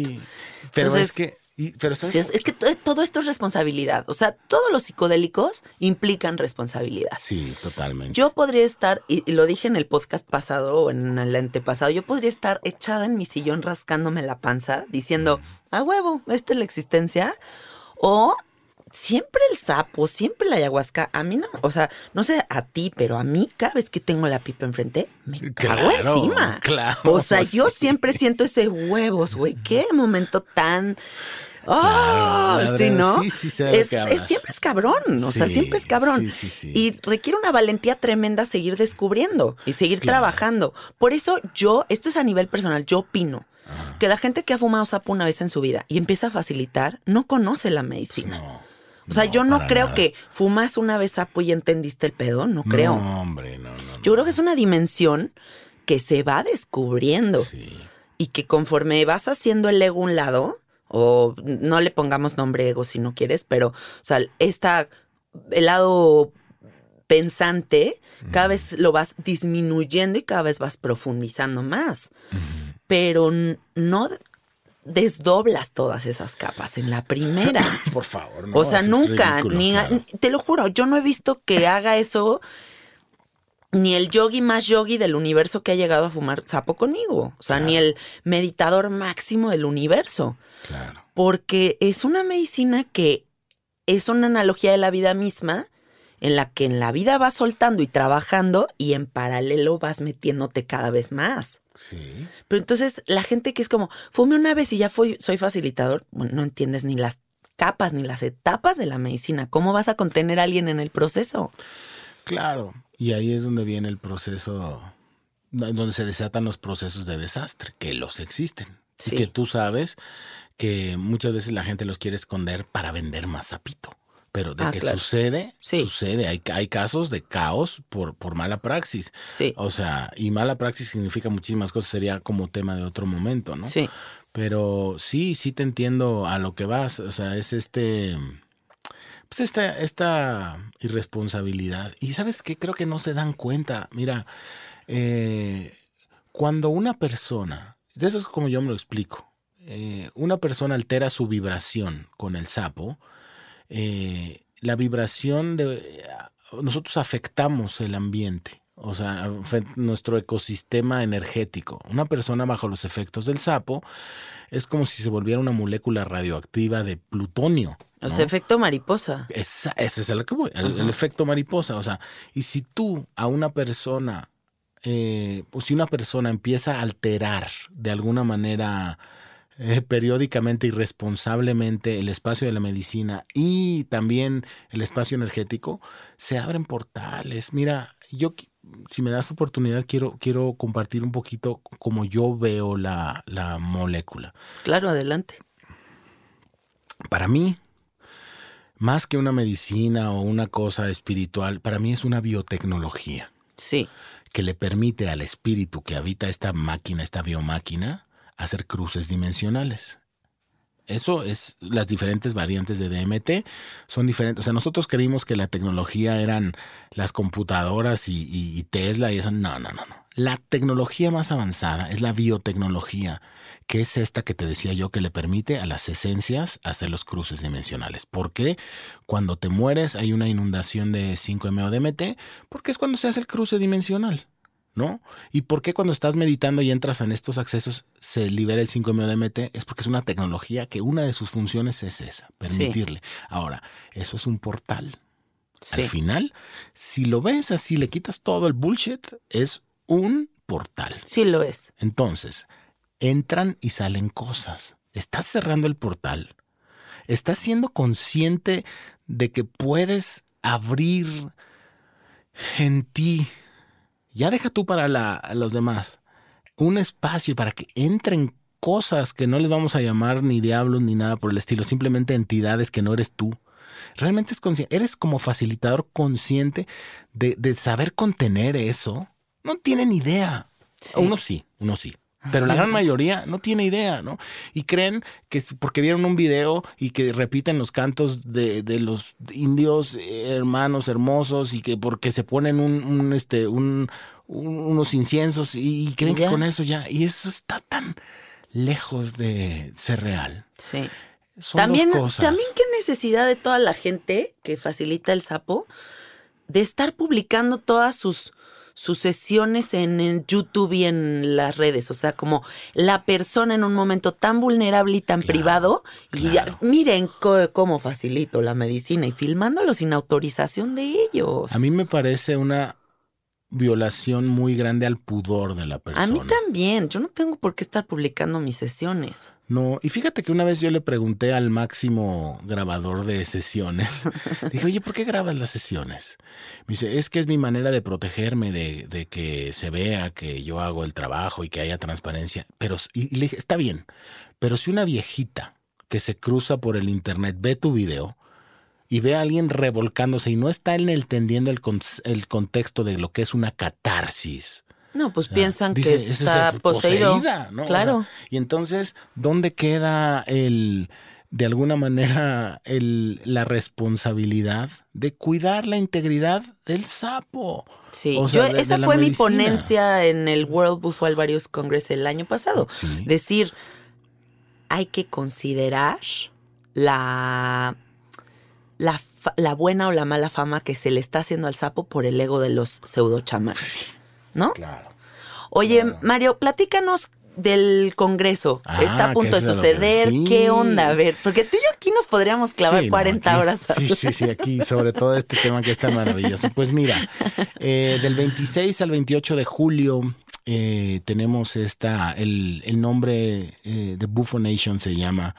pero es que. pero es, que todo esto es responsabilidad. O sea, todos los psicodélicos implican responsabilidad. Sí, totalmente. Yo podría estar, y, lo dije en el podcast pasado o en el antepasado, yo podría estar echada en mi sillón rascándome la panza diciendo, a huevo, esta es la existencia. O siempre el sapo, siempre la ayahuasca, a mí no, o sea, no sé a ti, pero a mí cada vez que tengo la pipa enfrente, me cago encima. Claro. O sea, yo siempre siento ese huevos, güey. Qué momento tan. ¡Oh! sí, ¿no? Sí, sí, es, siempre es cabrón, o sea, siempre es cabrón. Sí, sí, y requiere una valentía tremenda seguir descubriendo y seguir trabajando. Por eso yo, esto es a nivel personal, yo opino que la gente que ha fumado sapo una vez en su vida y empieza a facilitar, no conoce la medicina. No. O sea, yo no creo que fumas una vez sapo y entendiste el pedo, no creo. No, hombre, no, no. Yo creo que es una dimensión que se va descubriendo. Sí. Y que conforme vas haciendo el ego un lado, o no le pongamos nombre ego si no quieres, pero, o sea, esta, el lado pensante, cada vez lo vas disminuyendo y cada vez vas profundizando más. Pero no desdoblas todas esas capas en la primera. Por favor, no. O sea, nunca, ni, te lo juro, yo no he visto que haga eso ni el yogi más yogi del universo que ha llegado a fumar sapo conmigo. O sea, ni el meditador máximo del universo. Claro. Porque es una medicina que es una analogía de la vida misma en la que en la vida vas soltando y trabajando y en paralelo vas metiéndote cada vez más. Sí. Pero entonces la gente que es como, fume una vez y ya fui, soy facilitador, bueno, no entiendes ni las capas ni las etapas de la medicina. ¿Cómo vas a contener a alguien en el proceso? Claro. Y ahí es donde viene el proceso, donde se desatan los procesos de desastre, que los existen. Sí. Y que tú sabes que muchas veces la gente los quiere esconder para vender más sapito. Pero de Ah, que claro. sucede, Sí. sucede. Hay, hay casos de caos por, por mala praxis. Sí, O sea, y mala praxis significa muchísimas cosas, sería como tema de otro momento, ¿no? sí. Pero sí, sí te entiendo a lo que vas. O sea, es este. Pues esta, esta irresponsabilidad. Y sabes qué, creo que no se dan cuenta. Mira, eh, cuando una persona, de eso es como yo me lo explico, eh, una persona altera su vibración con el sapo, eh, la vibración de... Nosotros afectamos el ambiente, o sea, nuestro ecosistema energético. Una persona bajo los efectos del sapo es como si se volviera una molécula radioactiva de plutonio. O ¿no? sea, efecto mariposa. Esa- ese es el, que voy, el- el efecto mariposa. O sea, y si tú a una persona, eh, o si una persona empieza a alterar de alguna manera eh, periódicamente y responsablemente el espacio de la medicina y también el espacio energético, se abren portales. Mira, yo, si me das oportunidad, quiero, quiero compartir un poquito como yo veo la, la molécula. Claro, adelante. Para mí, más que una medicina o una cosa espiritual, para mí es una biotecnología Sí, que le permite al espíritu que habita esta máquina, esta biomáquina, hacer cruces dimensionales. Eso es las diferentes variantes de DMT, son diferentes. O sea, nosotros creímos que la tecnología eran las computadoras y, Tesla y eso. No, no, no, no. La tecnología más avanzada es la biotecnología, que es esta que te decía yo que le permite a las esencias hacer los cruces dimensionales. ¿Por qué? Cuando te mueres hay una inundación de 5-MeO DMT, porque es cuando se hace el cruce dimensional. ¿No? ¿Y por qué cuando estás meditando y entras en estos accesos se libera el 5-MeO-DMT? Es porque es una tecnología que una de sus funciones es esa, permitirle. Ahora, eso es un portal. sí. Al final, si lo ves así, le quitas todo el bullshit, es un portal. Sí lo es. Entonces, entran y salen cosas. Estás cerrando el portal. Estás siendo consciente de que puedes abrir en ti, ya deja tú para la- los demás, un espacio para que entren cosas que no les vamos a llamar ni diablos ni nada por el estilo, simplemente entidades que no eres tú. Realmente es eres como facilitador consciente de, de saber contener eso. No tienen idea. Sí. Uno sí, uno sí. Pero la gran mayoría no tiene idea, ¿no? Y creen que porque vieron un video y que repiten los cantos de, de los indios eh, hermanos hermosos y que porque se ponen un, un, este, un, un- unos inciensos y, y creen Ya. que con eso ya. Y eso está tan lejos de ser real. Sí. Son también, dos cosas. también qué necesidad de toda la gente que facilita el sapo de estar publicando todas sus, sus sesiones en, YouTube y en las redes. O sea, como la persona en un momento tan vulnerable y tan Claro, privado. Y ya, miren cómo facilito la medicina y filmándolo sin autorización de ellos. A mí me parece una violación muy grande al pudor de la persona. A mí también. Yo no tengo por qué estar publicando mis sesiones. No, y fíjate que una vez yo le pregunté al máximo grabador de sesiones, dije, oye, ¿por qué grabas las sesiones? Me dice, es que es mi manera de protegerme de, de que se vea que yo hago el trabajo y que haya transparencia. Pero, y le dije, está bien, pero si una viejita que se cruza por el internet ve tu video y ve a alguien revolcándose y no está en entendiendo el, con- el contexto de lo que es una catarsis, No, pues o sea, piensan dice, que "Esa es está el- poseído. poseída", ¿no? O Claro. sea, y entonces, ¿dónde queda el, de alguna manera, el, la responsabilidad de cuidar la integridad del sapo? Sí, O sea, yo, de- esa de fue mi ponencia en el World Buffalo Various Congress el año pasado. Sí. Decir, hay que considerar la, la la buena o la mala fama que se le está haciendo al sapo por el ego de los pseudo chamanes. ¿No? Claro. Oye, Mario, platícanos del Congreso. Ah, está a punto de suceder. sí. ¿Qué onda? A ver, porque tú y yo aquí nos podríamos clavar Sí, no, 40 aquí- horas. Sí, sí, sí, aquí sobre todo este tema que es tan maravilloso. Pues mira, eh, del 26 al 28 de julio eh, tenemos esta, el, el nombre eh, de Bufo Nation se llama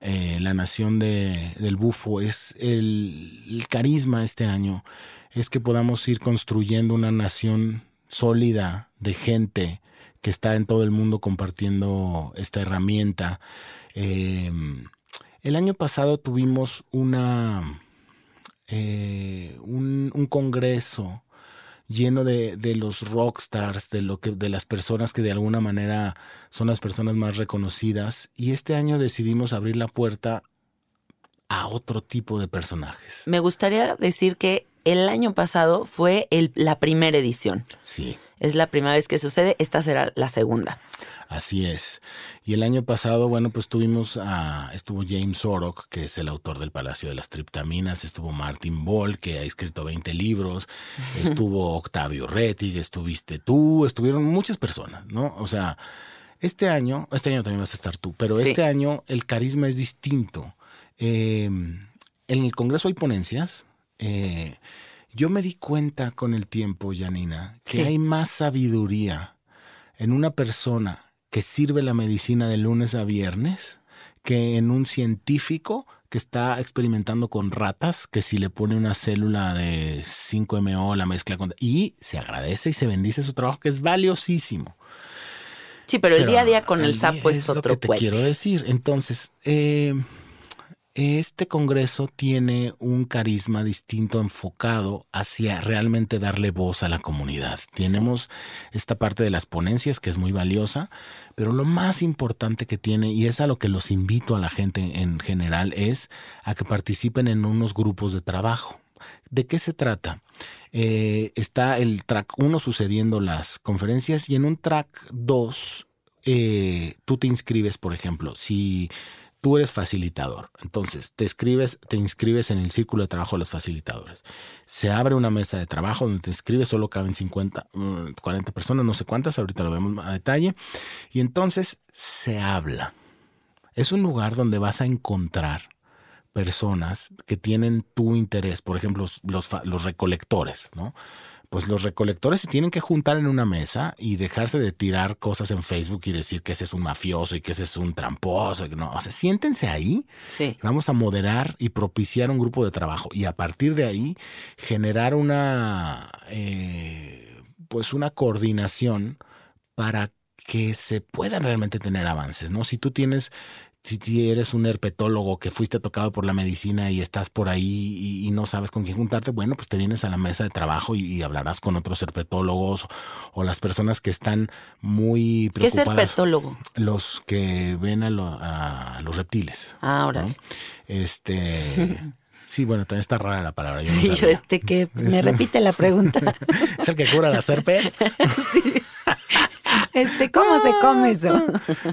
eh, la nación de, del bufo. Es el, carisma este año, es que podamos ir construyendo una nación sólida de gente que está en todo el mundo compartiendo esta herramienta. Eh, el año pasado tuvimos una eh, un congreso lleno de, de los rockstars, de lo que, de las personas que de alguna manera son las personas más reconocidas. Y este año decidimos abrir la puerta a otro tipo de personajes. Me gustaría decir que el año pasado fue el- la primera edición. Sí. Es la primera vez que sucede, esta será la segunda. Así es. Y el año pasado, bueno, pues tuvimos a, estuvo James Orok, que es el autor del Palacio de las Triptaminas, estuvo Martin Ball, que ha escrito 20 libros, estuvo Octavio Rettig, estuviste tú, estuvieron muchas personas, ¿no? O sea, este año, este año también vas a estar tú, pero Sí. este año el carisma es distinto. Eh, en el Congreso hay ponencias. Eh, yo me di cuenta con el tiempo, Janina, que Sí. hay más sabiduría en una persona que sirve la medicina de lunes a viernes que en un científico que está experimentando con ratas, que si le pone una célula de 5MO la mezcla con... Y se agradece y se bendice su trabajo, que es valiosísimo. Sí, pero el Pero día a día con el sapo es, lo otro que te cuento. quiero decir. Entonces, eh, este congreso tiene un carisma distinto enfocado hacia realmente darle voz a la comunidad. Tenemos esta parte de las ponencias que es muy valiosa, pero lo más importante que tiene, y es a lo que los invito a la gente en general, es a que participen en unos grupos de trabajo. ¿De qué se trata? Eh, está el track 1 sucediendo las conferencias y en un track 2 eh, tú te inscribes, por ejemplo, si tú eres facilitador, entonces te escribes, te inscribes en el círculo de trabajo de los facilitadores. Se abre una mesa de trabajo donde te inscribes, solo caben 50, mm, 40 personas, no sé cuántas, ahorita lo vemos a detalle, y entonces se habla. Es un lugar donde vas a encontrar personas que tienen tu interés, por ejemplo, los recolectores, ¿no? Pues los recolectores se tienen que juntar en una mesa y dejarse de tirar cosas en Facebook y decir que ese es un mafioso y que ese es un tramposo. que No, o sea, siéntense ahí. Sí. Vamos a moderar y propiciar un grupo de trabajo y a partir de ahí generar una, eh, pues una coordinación para que se puedan realmente tener avances, ¿no? Si tú tienes si eres un herpetólogo que fuiste tocado por la medicina y estás por ahí y, y no sabes con quién juntarte, bueno, pues te vienes a la mesa de trabajo y, y hablarás con otros herpetólogos o, o las personas que están muy ¿Qué es preocupadas. herpetólogo? Los que ven a, lo- a los reptiles. Ah, ¿no? órale. Este. Sí, bueno, también está rara la palabra. Yo no Sí, yo este que me repite la pregunta. ¿Es el que cura las herpes? Este, ¿cómo se come eso?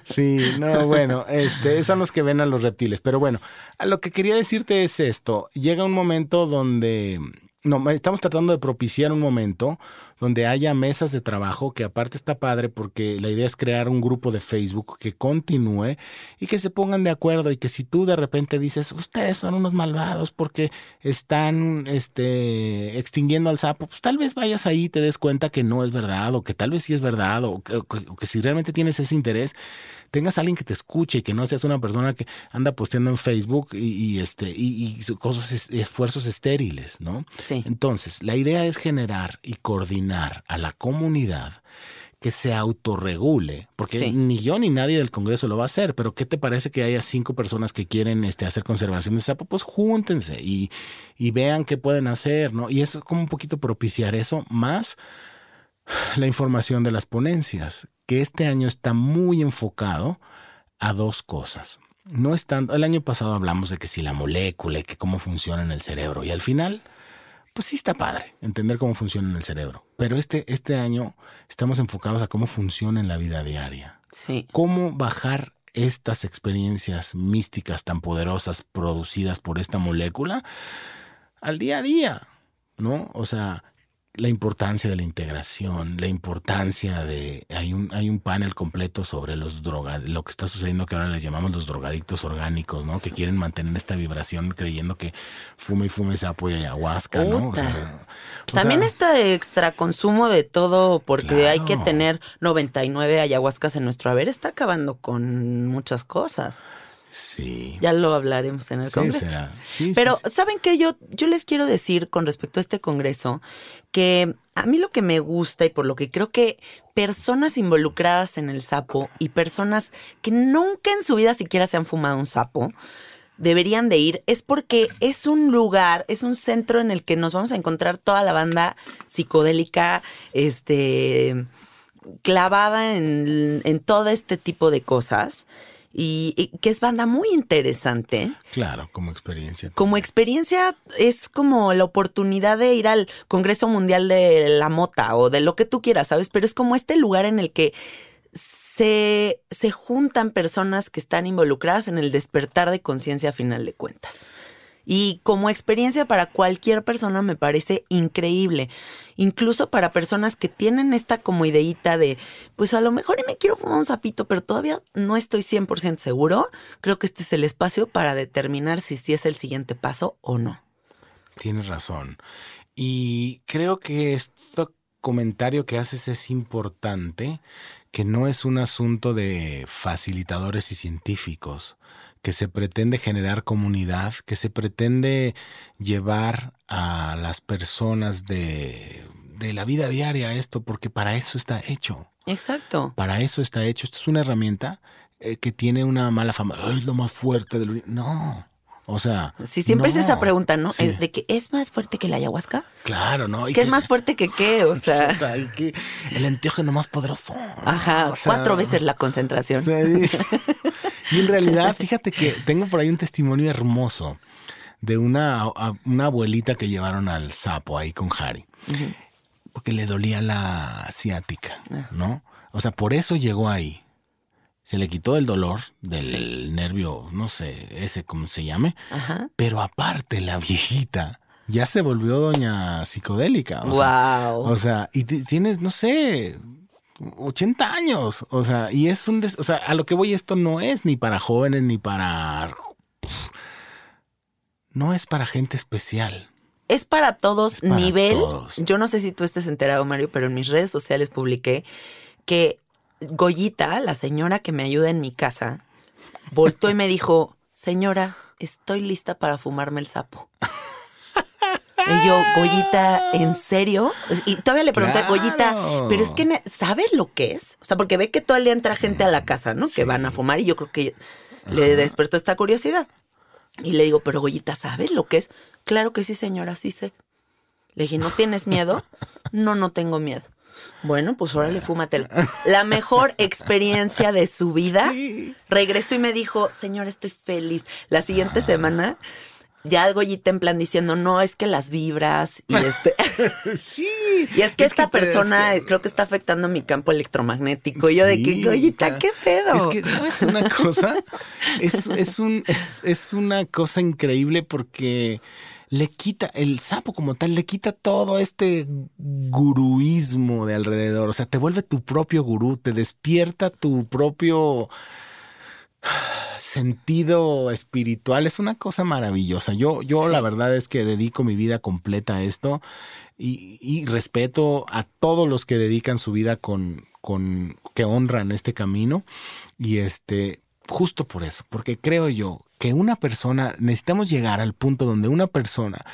Sí, no, bueno, este, son los que ven a los reptiles. Pero bueno, a lo que quería decirte es esto. Llega un momento donde. No, estamos tratando de propiciar un momento donde haya mesas de trabajo, que aparte está padre porque la idea es crear un grupo de Facebook que continúe y que se pongan de acuerdo y que si tú de repente dices, ustedes son unos malvados porque están este, extinguiendo al sapo, pues tal vez vayas ahí y te des cuenta que no es verdad o que tal vez sí es verdad o que, o que- o que si realmente tienes ese interés, tengas a alguien que te escuche y que no seas una persona que anda posteando en Facebook y, y, este y, y cosas es- esfuerzos estériles, ¿no? Sí. Entonces, la idea es generar y coordinar a la comunidad que se autorregule, porque Sí. ni yo ni nadie del Congreso lo va a hacer, pero ¿qué te parece que haya cinco personas que quieren este, hacer conservación de sapo? Pues júntense y, y vean qué pueden hacer, ¿no? Y eso es como un poquito propiciar eso, más la información de las ponencias, que este año está muy enfocado a dos cosas. No es tanto- el año pasado hablamos de que si la molécula y que cómo funciona en el cerebro, y al final pues sí está padre entender cómo funciona en el cerebro. Pero este, este año estamos enfocados a cómo funciona en la vida diaria. Sí. Cómo bajar estas experiencias místicas tan poderosas producidas por esta molécula al día a día, ¿no? O sea, la importancia de la integración, la importancia de hay un hay un panel completo sobre los drogas, lo que está sucediendo que ahora les llamamos los drogadictos orgánicos, ¿no? Que quieren mantener esta vibración creyendo que fume y fume sapo y ayahuasca, ¿no? O sea, o También sea, este extra consumo de todo, porque hay que tener 99 ayahuascas en nuestro haber, está acabando con muchas cosas. Sí. Ya lo hablaremos en el Sí, Congreso. será. Sí, Pero, sí. ¿saben qué? Yo, yo les quiero decir con respecto a este Congreso que a mí lo que me gusta y por lo que creo que personas involucradas en el sapo y personas que nunca en su vida siquiera se han fumado un sapo deberían de ir es porque es un lugar, es un centro en el que nos vamos a encontrar toda la banda psicodélica, este clavada en, en todo este tipo de cosas y, y que es banda muy interesante. Claro, como experiencia. Como experiencia es como la oportunidad de ir al Congreso Mundial de la Mota o de lo que tú quieras, ¿sabes? Pero es como este lugar en el que se, se juntan personas que están involucradas en el despertar de conciencia a final de cuentas. Y como experiencia para cualquier persona me parece increíble. Incluso para personas que tienen esta como ideita de, pues a lo mejor y me quiero fumar un sapito, pero todavía no estoy 100% seguro. Creo que este es el espacio para determinar si sí es el siguiente paso o no. Tienes razón. Y creo que este comentario que haces es importante, que no es un asunto de facilitadores y científicos, que se pretende generar comunidad, que se pretende llevar a las personas de, de la vida diaria esto, porque para eso está hecho. Exacto. Para eso está hecho. Esto es una herramienta eh, que tiene una mala fama. "Ay, Es lo más fuerte del... uni-". No. O sea... Si siempre es esa pregunta, ¿no? Sí. De que es más fuerte que la ayahuasca. Claro, ¿no? Y ¿Qué que es más fuerte que qué? O sea, o sea, que el enteógeno más poderoso. ajá, O sea, cuatro veces la concentración. Sí. Y en realidad, fíjate que tengo por ahí un testimonio hermoso de una, una abuelita que llevaron al sapo ahí con Harry. Porque le dolía la ciática, ¿no? O sea, por eso llegó ahí. Se le quitó el dolor del nervio, no sé, ese como se llame. Ajá. Pero aparte, la viejita ya se volvió doña psicodélica. O sea, wow. o sea, y ti- tienes, no sé, 80 años. O sea, y es un... des- o sea, a lo que voy, esto no es ni para jóvenes ni para... No es para gente especial. es para todos Es para nivel. todos. Yo no sé si tú estés enterado, Mario, pero en mis redes sociales publiqué que Goyita, la señora que me ayuda en mi casa, voltó y me dijo, señora, estoy lista para fumarme el sapo. Y yo, Goyita, ¿en serio? Y todavía le pregunté, Claro. Goyita, pero es que, ¿sabes lo que es? O sea, porque ve que todo el día entra gente a la casa, ¿no? Que Sí. van a fumar y yo creo que le despertó esta curiosidad. Y le digo, pero Goyita, ¿sabes lo que es? Claro que sí, señora, sí sé. Le dije, ¿no tienes miedo? No, no tengo miedo. Bueno, pues órale, fúmatelo. La mejor experiencia de su vida. Regresó y me dijo, señora, estoy feliz. La siguiente semana, ya Goyita en plan diciendo, no, es que las vibras y este... Sí. Y es que esta persona que- creo que está afectando mi campo electromagnético. Y yo de que, Goyita. ¿qué pedo? Es que, ¿sabes una cosa? Es, es un, es, es una cosa increíble porque le quita, el sapo como tal, le quita todo este guruismo de alrededor. O sea, te vuelve tu propio gurú, te despierta tu propio sentido espiritual. Es una cosa maravillosa. Yo, yo la verdad es que dedico mi vida completa a esto y, y respeto a todos los que dedican su vida con, con que honran este camino. Y este, justo por eso, porque creo yo que una persona, necesitamos llegar al punto donde una persona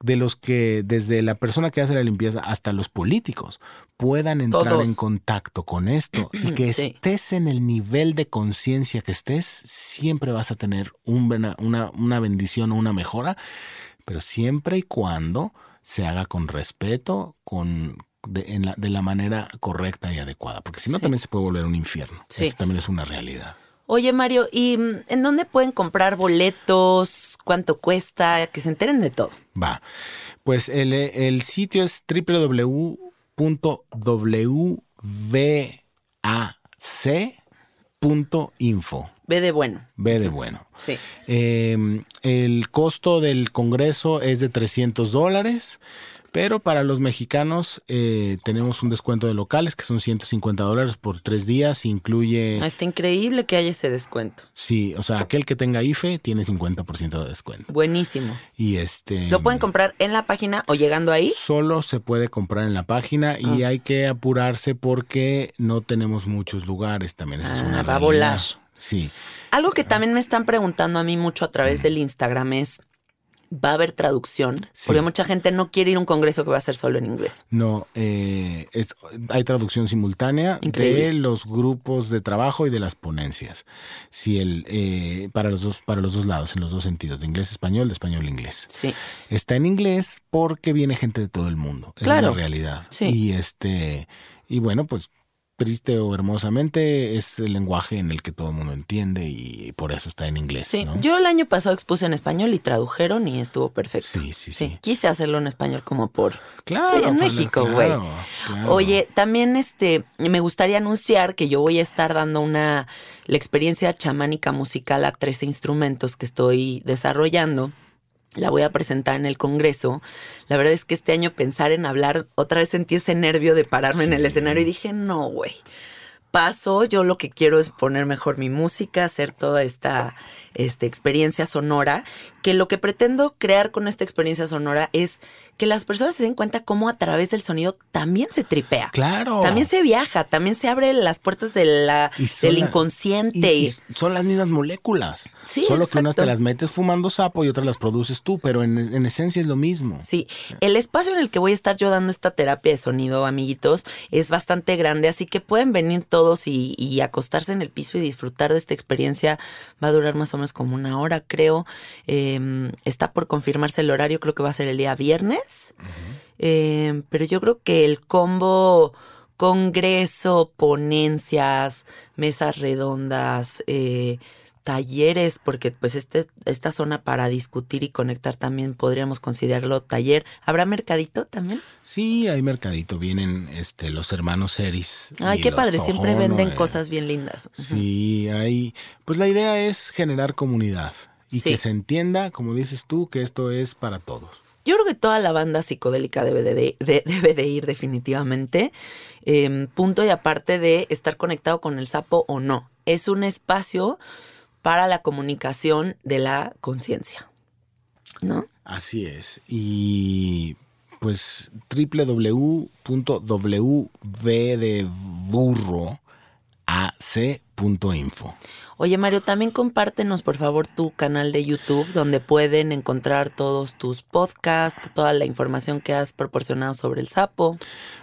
de los que, desde la persona que hace la limpieza hasta los políticos, puedan entrar Todos. en contacto con esto y que Sí. estés en el nivel de conciencia que estés, siempre vas a tener un una, una bendición o una mejora, pero siempre y cuando se haga con respeto, con de, en la, de la manera correcta y adecuada, porque si no Sí. también se puede volver un infierno. Sí. Eso también es una realidad. Oye, Mario, ¿y mm, en dónde pueden comprar boletos? ¿Cuánto cuesta? Que se enteren de todo. Va. Pues el, el sitio es www.wac.info. Ve de bueno. Ve de bueno. Sí. Eh, el costo del congreso es de 300 dólares. Pero para los mexicanos eh, tenemos un descuento de locales que son 150 dólares por tres días. Incluye. Ah, Está increíble que haya ese descuento. Sí, o sea, aquel que tenga IFE tiene 50% de descuento. Buenísimo. Y este. ¿Lo pueden comprar en la página o llegando ahí? Solo se puede comprar en la página y Ah. hay que apurarse porque no tenemos muchos lugares. También esa es Ah, una va a volar. Sí. Algo que también me están preguntando a mí mucho a través del Instagram es, ¿va a haber traducción? Sí. Porque mucha gente no quiere ir a un congreso que va a ser solo en inglés. No, eh, es- hay traducción simultánea Increíble. de los grupos de trabajo y de las ponencias. Sí, el, eh, para, los dos, para los dos lados, en los dos sentidos, de inglés a español, de español a inglés. Sí. Está en inglés porque viene gente de todo el mundo. Esa Claro. Es la realidad. Sí. Y este, y bueno, pues triste o hermosamente es el lenguaje en el que todo el mundo entiende y por eso está en inglés. Sí, ¿no? yo el año pasado expuse en español y tradujeron y estuvo perfecto. Sí, sí, sí. Quise hacerlo en español como por... Claro, Estoy en México, güey. claro, claro. Oye, también este, me gustaría anunciar que yo voy a estar dando una, la experiencia chamánica musical a 13 instrumentos que estoy desarrollando. La voy a presentar en el Congreso. La verdad es que este año pensar en hablar, otra vez sentí ese nervio de pararme en el escenario y dije, no, güey. Paso, yo lo que quiero es poner mejor mi música, hacer toda esta este, experiencia sonora, que lo que pretendo crear con esta experiencia sonora es que las personas se den cuenta cómo a través del sonido también se tripea. Claro. También se viaja, también se abren las puertas de la, del la- inconsciente. Y, y son las mismas moléculas. Sí, Solo que unas te las metes fumando sapo y otras las produces tú, pero en, en esencia es lo mismo. Sí, el espacio en el que voy a estar yo dando esta terapia de sonido, amiguitos, es bastante grande, así que pueden venir todos y, y acostarse en el piso y disfrutar de esta experiencia. Va a durar más o menos como una hora, creo. Eh, está por confirmarse el horario, creo que va a ser el día viernes. Eh, pero yo creo que el combo congreso, ponencias, mesas redondas, eh, talleres, porque pues este, esta zona para discutir y conectar también podríamos considerarlo taller. ¿Habrá mercadito también? Sí, hay mercadito, vienen este, los hermanos Seris. Ay, qué padre, siempre venden eh, cosas bien lindas. Sí, hay. Pues la idea es generar comunidad y Sí. que se entienda, como dices tú, que esto es para todos. Yo creo que toda la banda psicodélica debe de, de- de- debe de ir definitivamente. Em, punto y aparte de estar conectado con el sapo o no. Es un espacio para la comunicación de la conciencia. ¿No? Así es. Y pues burro ac.info. Oye, Mario, también compártenos, por favor, tu canal de YouTube, donde pueden encontrar todos tus podcasts, toda la información que has proporcionado sobre el sapo.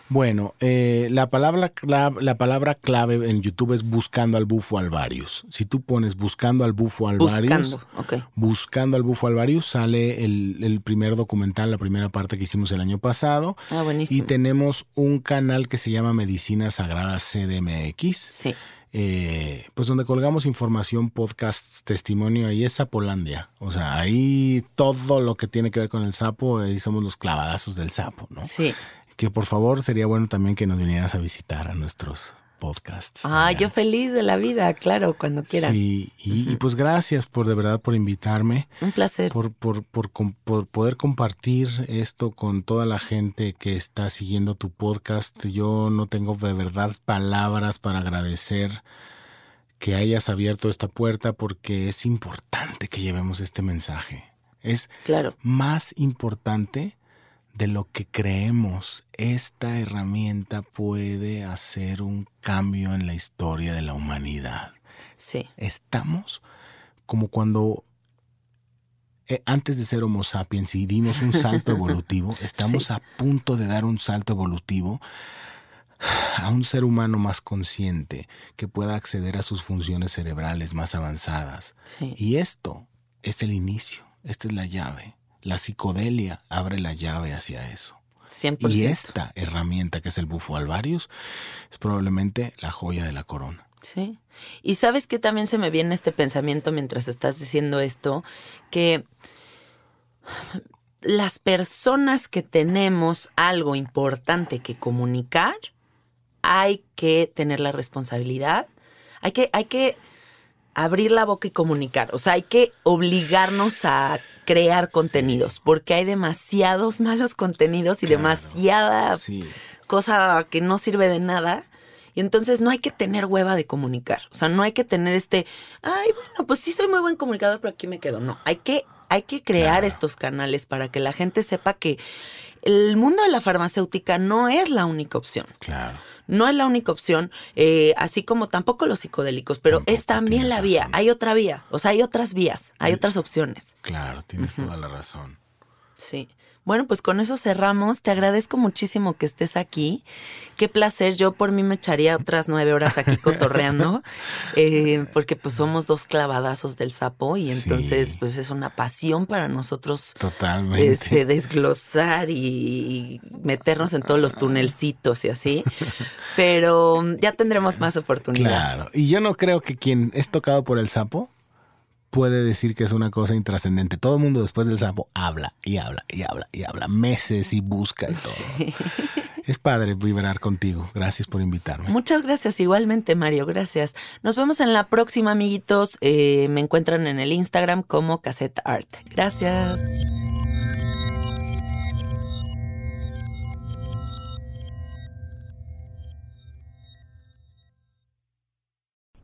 Bueno, eh, la, palabra clave, la palabra clave en YouTube es buscando al bufo alvarius. Si tú pones buscando al bufo alvarius, Buscando, ok. buscando al bufo alvarius, sale el, el primer documental, la primera parte que hicimos el año pasado. Ah, Y buenísimo. tenemos un canal que se llama Medicina Sagrada CDMX. Sí. Eh, pues donde colgamos información, podcasts, testimonio, ahí es Sapolandia. O sea, ahí todo lo que tiene que ver con el sapo, ahí somos los clavadazos del sapo, ¿no? Sí. Que por favor sería bueno también que nos vinieras a visitar a nuestros podcasts. Ah, yo feliz de la vida, claro, cuando quieran. Sí, y, y pues gracias por de verdad por invitarme, Un placer. por, por, por, por poder compartir esto con toda la gente que está siguiendo tu podcast. Yo no tengo de verdad palabras para agradecer que hayas abierto esta puerta porque es importante que llevemos este mensaje. Es Claro. más importante de lo que creemos. Esta herramienta puede hacer un cambio en la historia de la humanidad. Sí. Estamos como cuando eh, antes de ser Homo sapiens y dimos un salto evolutivo, estamos Sí. a punto de dar un salto evolutivo a un ser humano más consciente que pueda acceder a sus funciones cerebrales más avanzadas. Sí. Y esto es el inicio, esta es la llave. La psicodelia abre la llave hacia eso. 100%. Y esta herramienta que es el bufo alvarius es probablemente la joya de la corona. Sí. Y sabes que también se me viene este pensamiento mientras estás diciendo esto, que las personas que tenemos algo importante que comunicar, hay que tener la responsabilidad, hay que, hay que abrir la boca y comunicar. O sea, hay que obligarnos a crear contenidos, porque hay demasiados malos contenidos y demasiada Sí. cosa que no sirve de nada. Y entonces no hay que tener hueva de comunicar. O sea, no hay que tener este, ay, bueno, pues sí soy muy buen comunicador, pero aquí me quedo. No, hay que, hay que crear Claro. estos canales para que la gente sepa que el mundo de la farmacéutica no es la única opción. Claro. No es la única opción, eh, así como tampoco los psicodélicos, pero Tampoco es también la vía. razón. Hay otra vía, o sea, hay otras vías, hay otras opciones. Claro, tienes toda la razón. Sí. Bueno, pues con eso cerramos. Te agradezco muchísimo que estés aquí. Qué placer. Yo por mí me echaría otras nueve horas aquí cotorreando, eh, porque pues somos dos clavadazos del sapo y entonces Sí. pues es una pasión para nosotros Totalmente. este, desglosar y meternos en todos los tunelcitos y así. Pero ya tendremos más oportunidad. Claro. Y yo no creo que quien es tocado por el sapo puede decir que es una cosa intrascendente. Todo el mundo después del sapo habla y habla y habla y habla meses y busca y todo. Es padre vibrar contigo. Gracias por invitarme. Muchas gracias, igualmente, Mario. Gracias. Nos vemos en la próxima, amiguitos. Eh, me encuentran en el Instagram como Cassette Art. Gracias.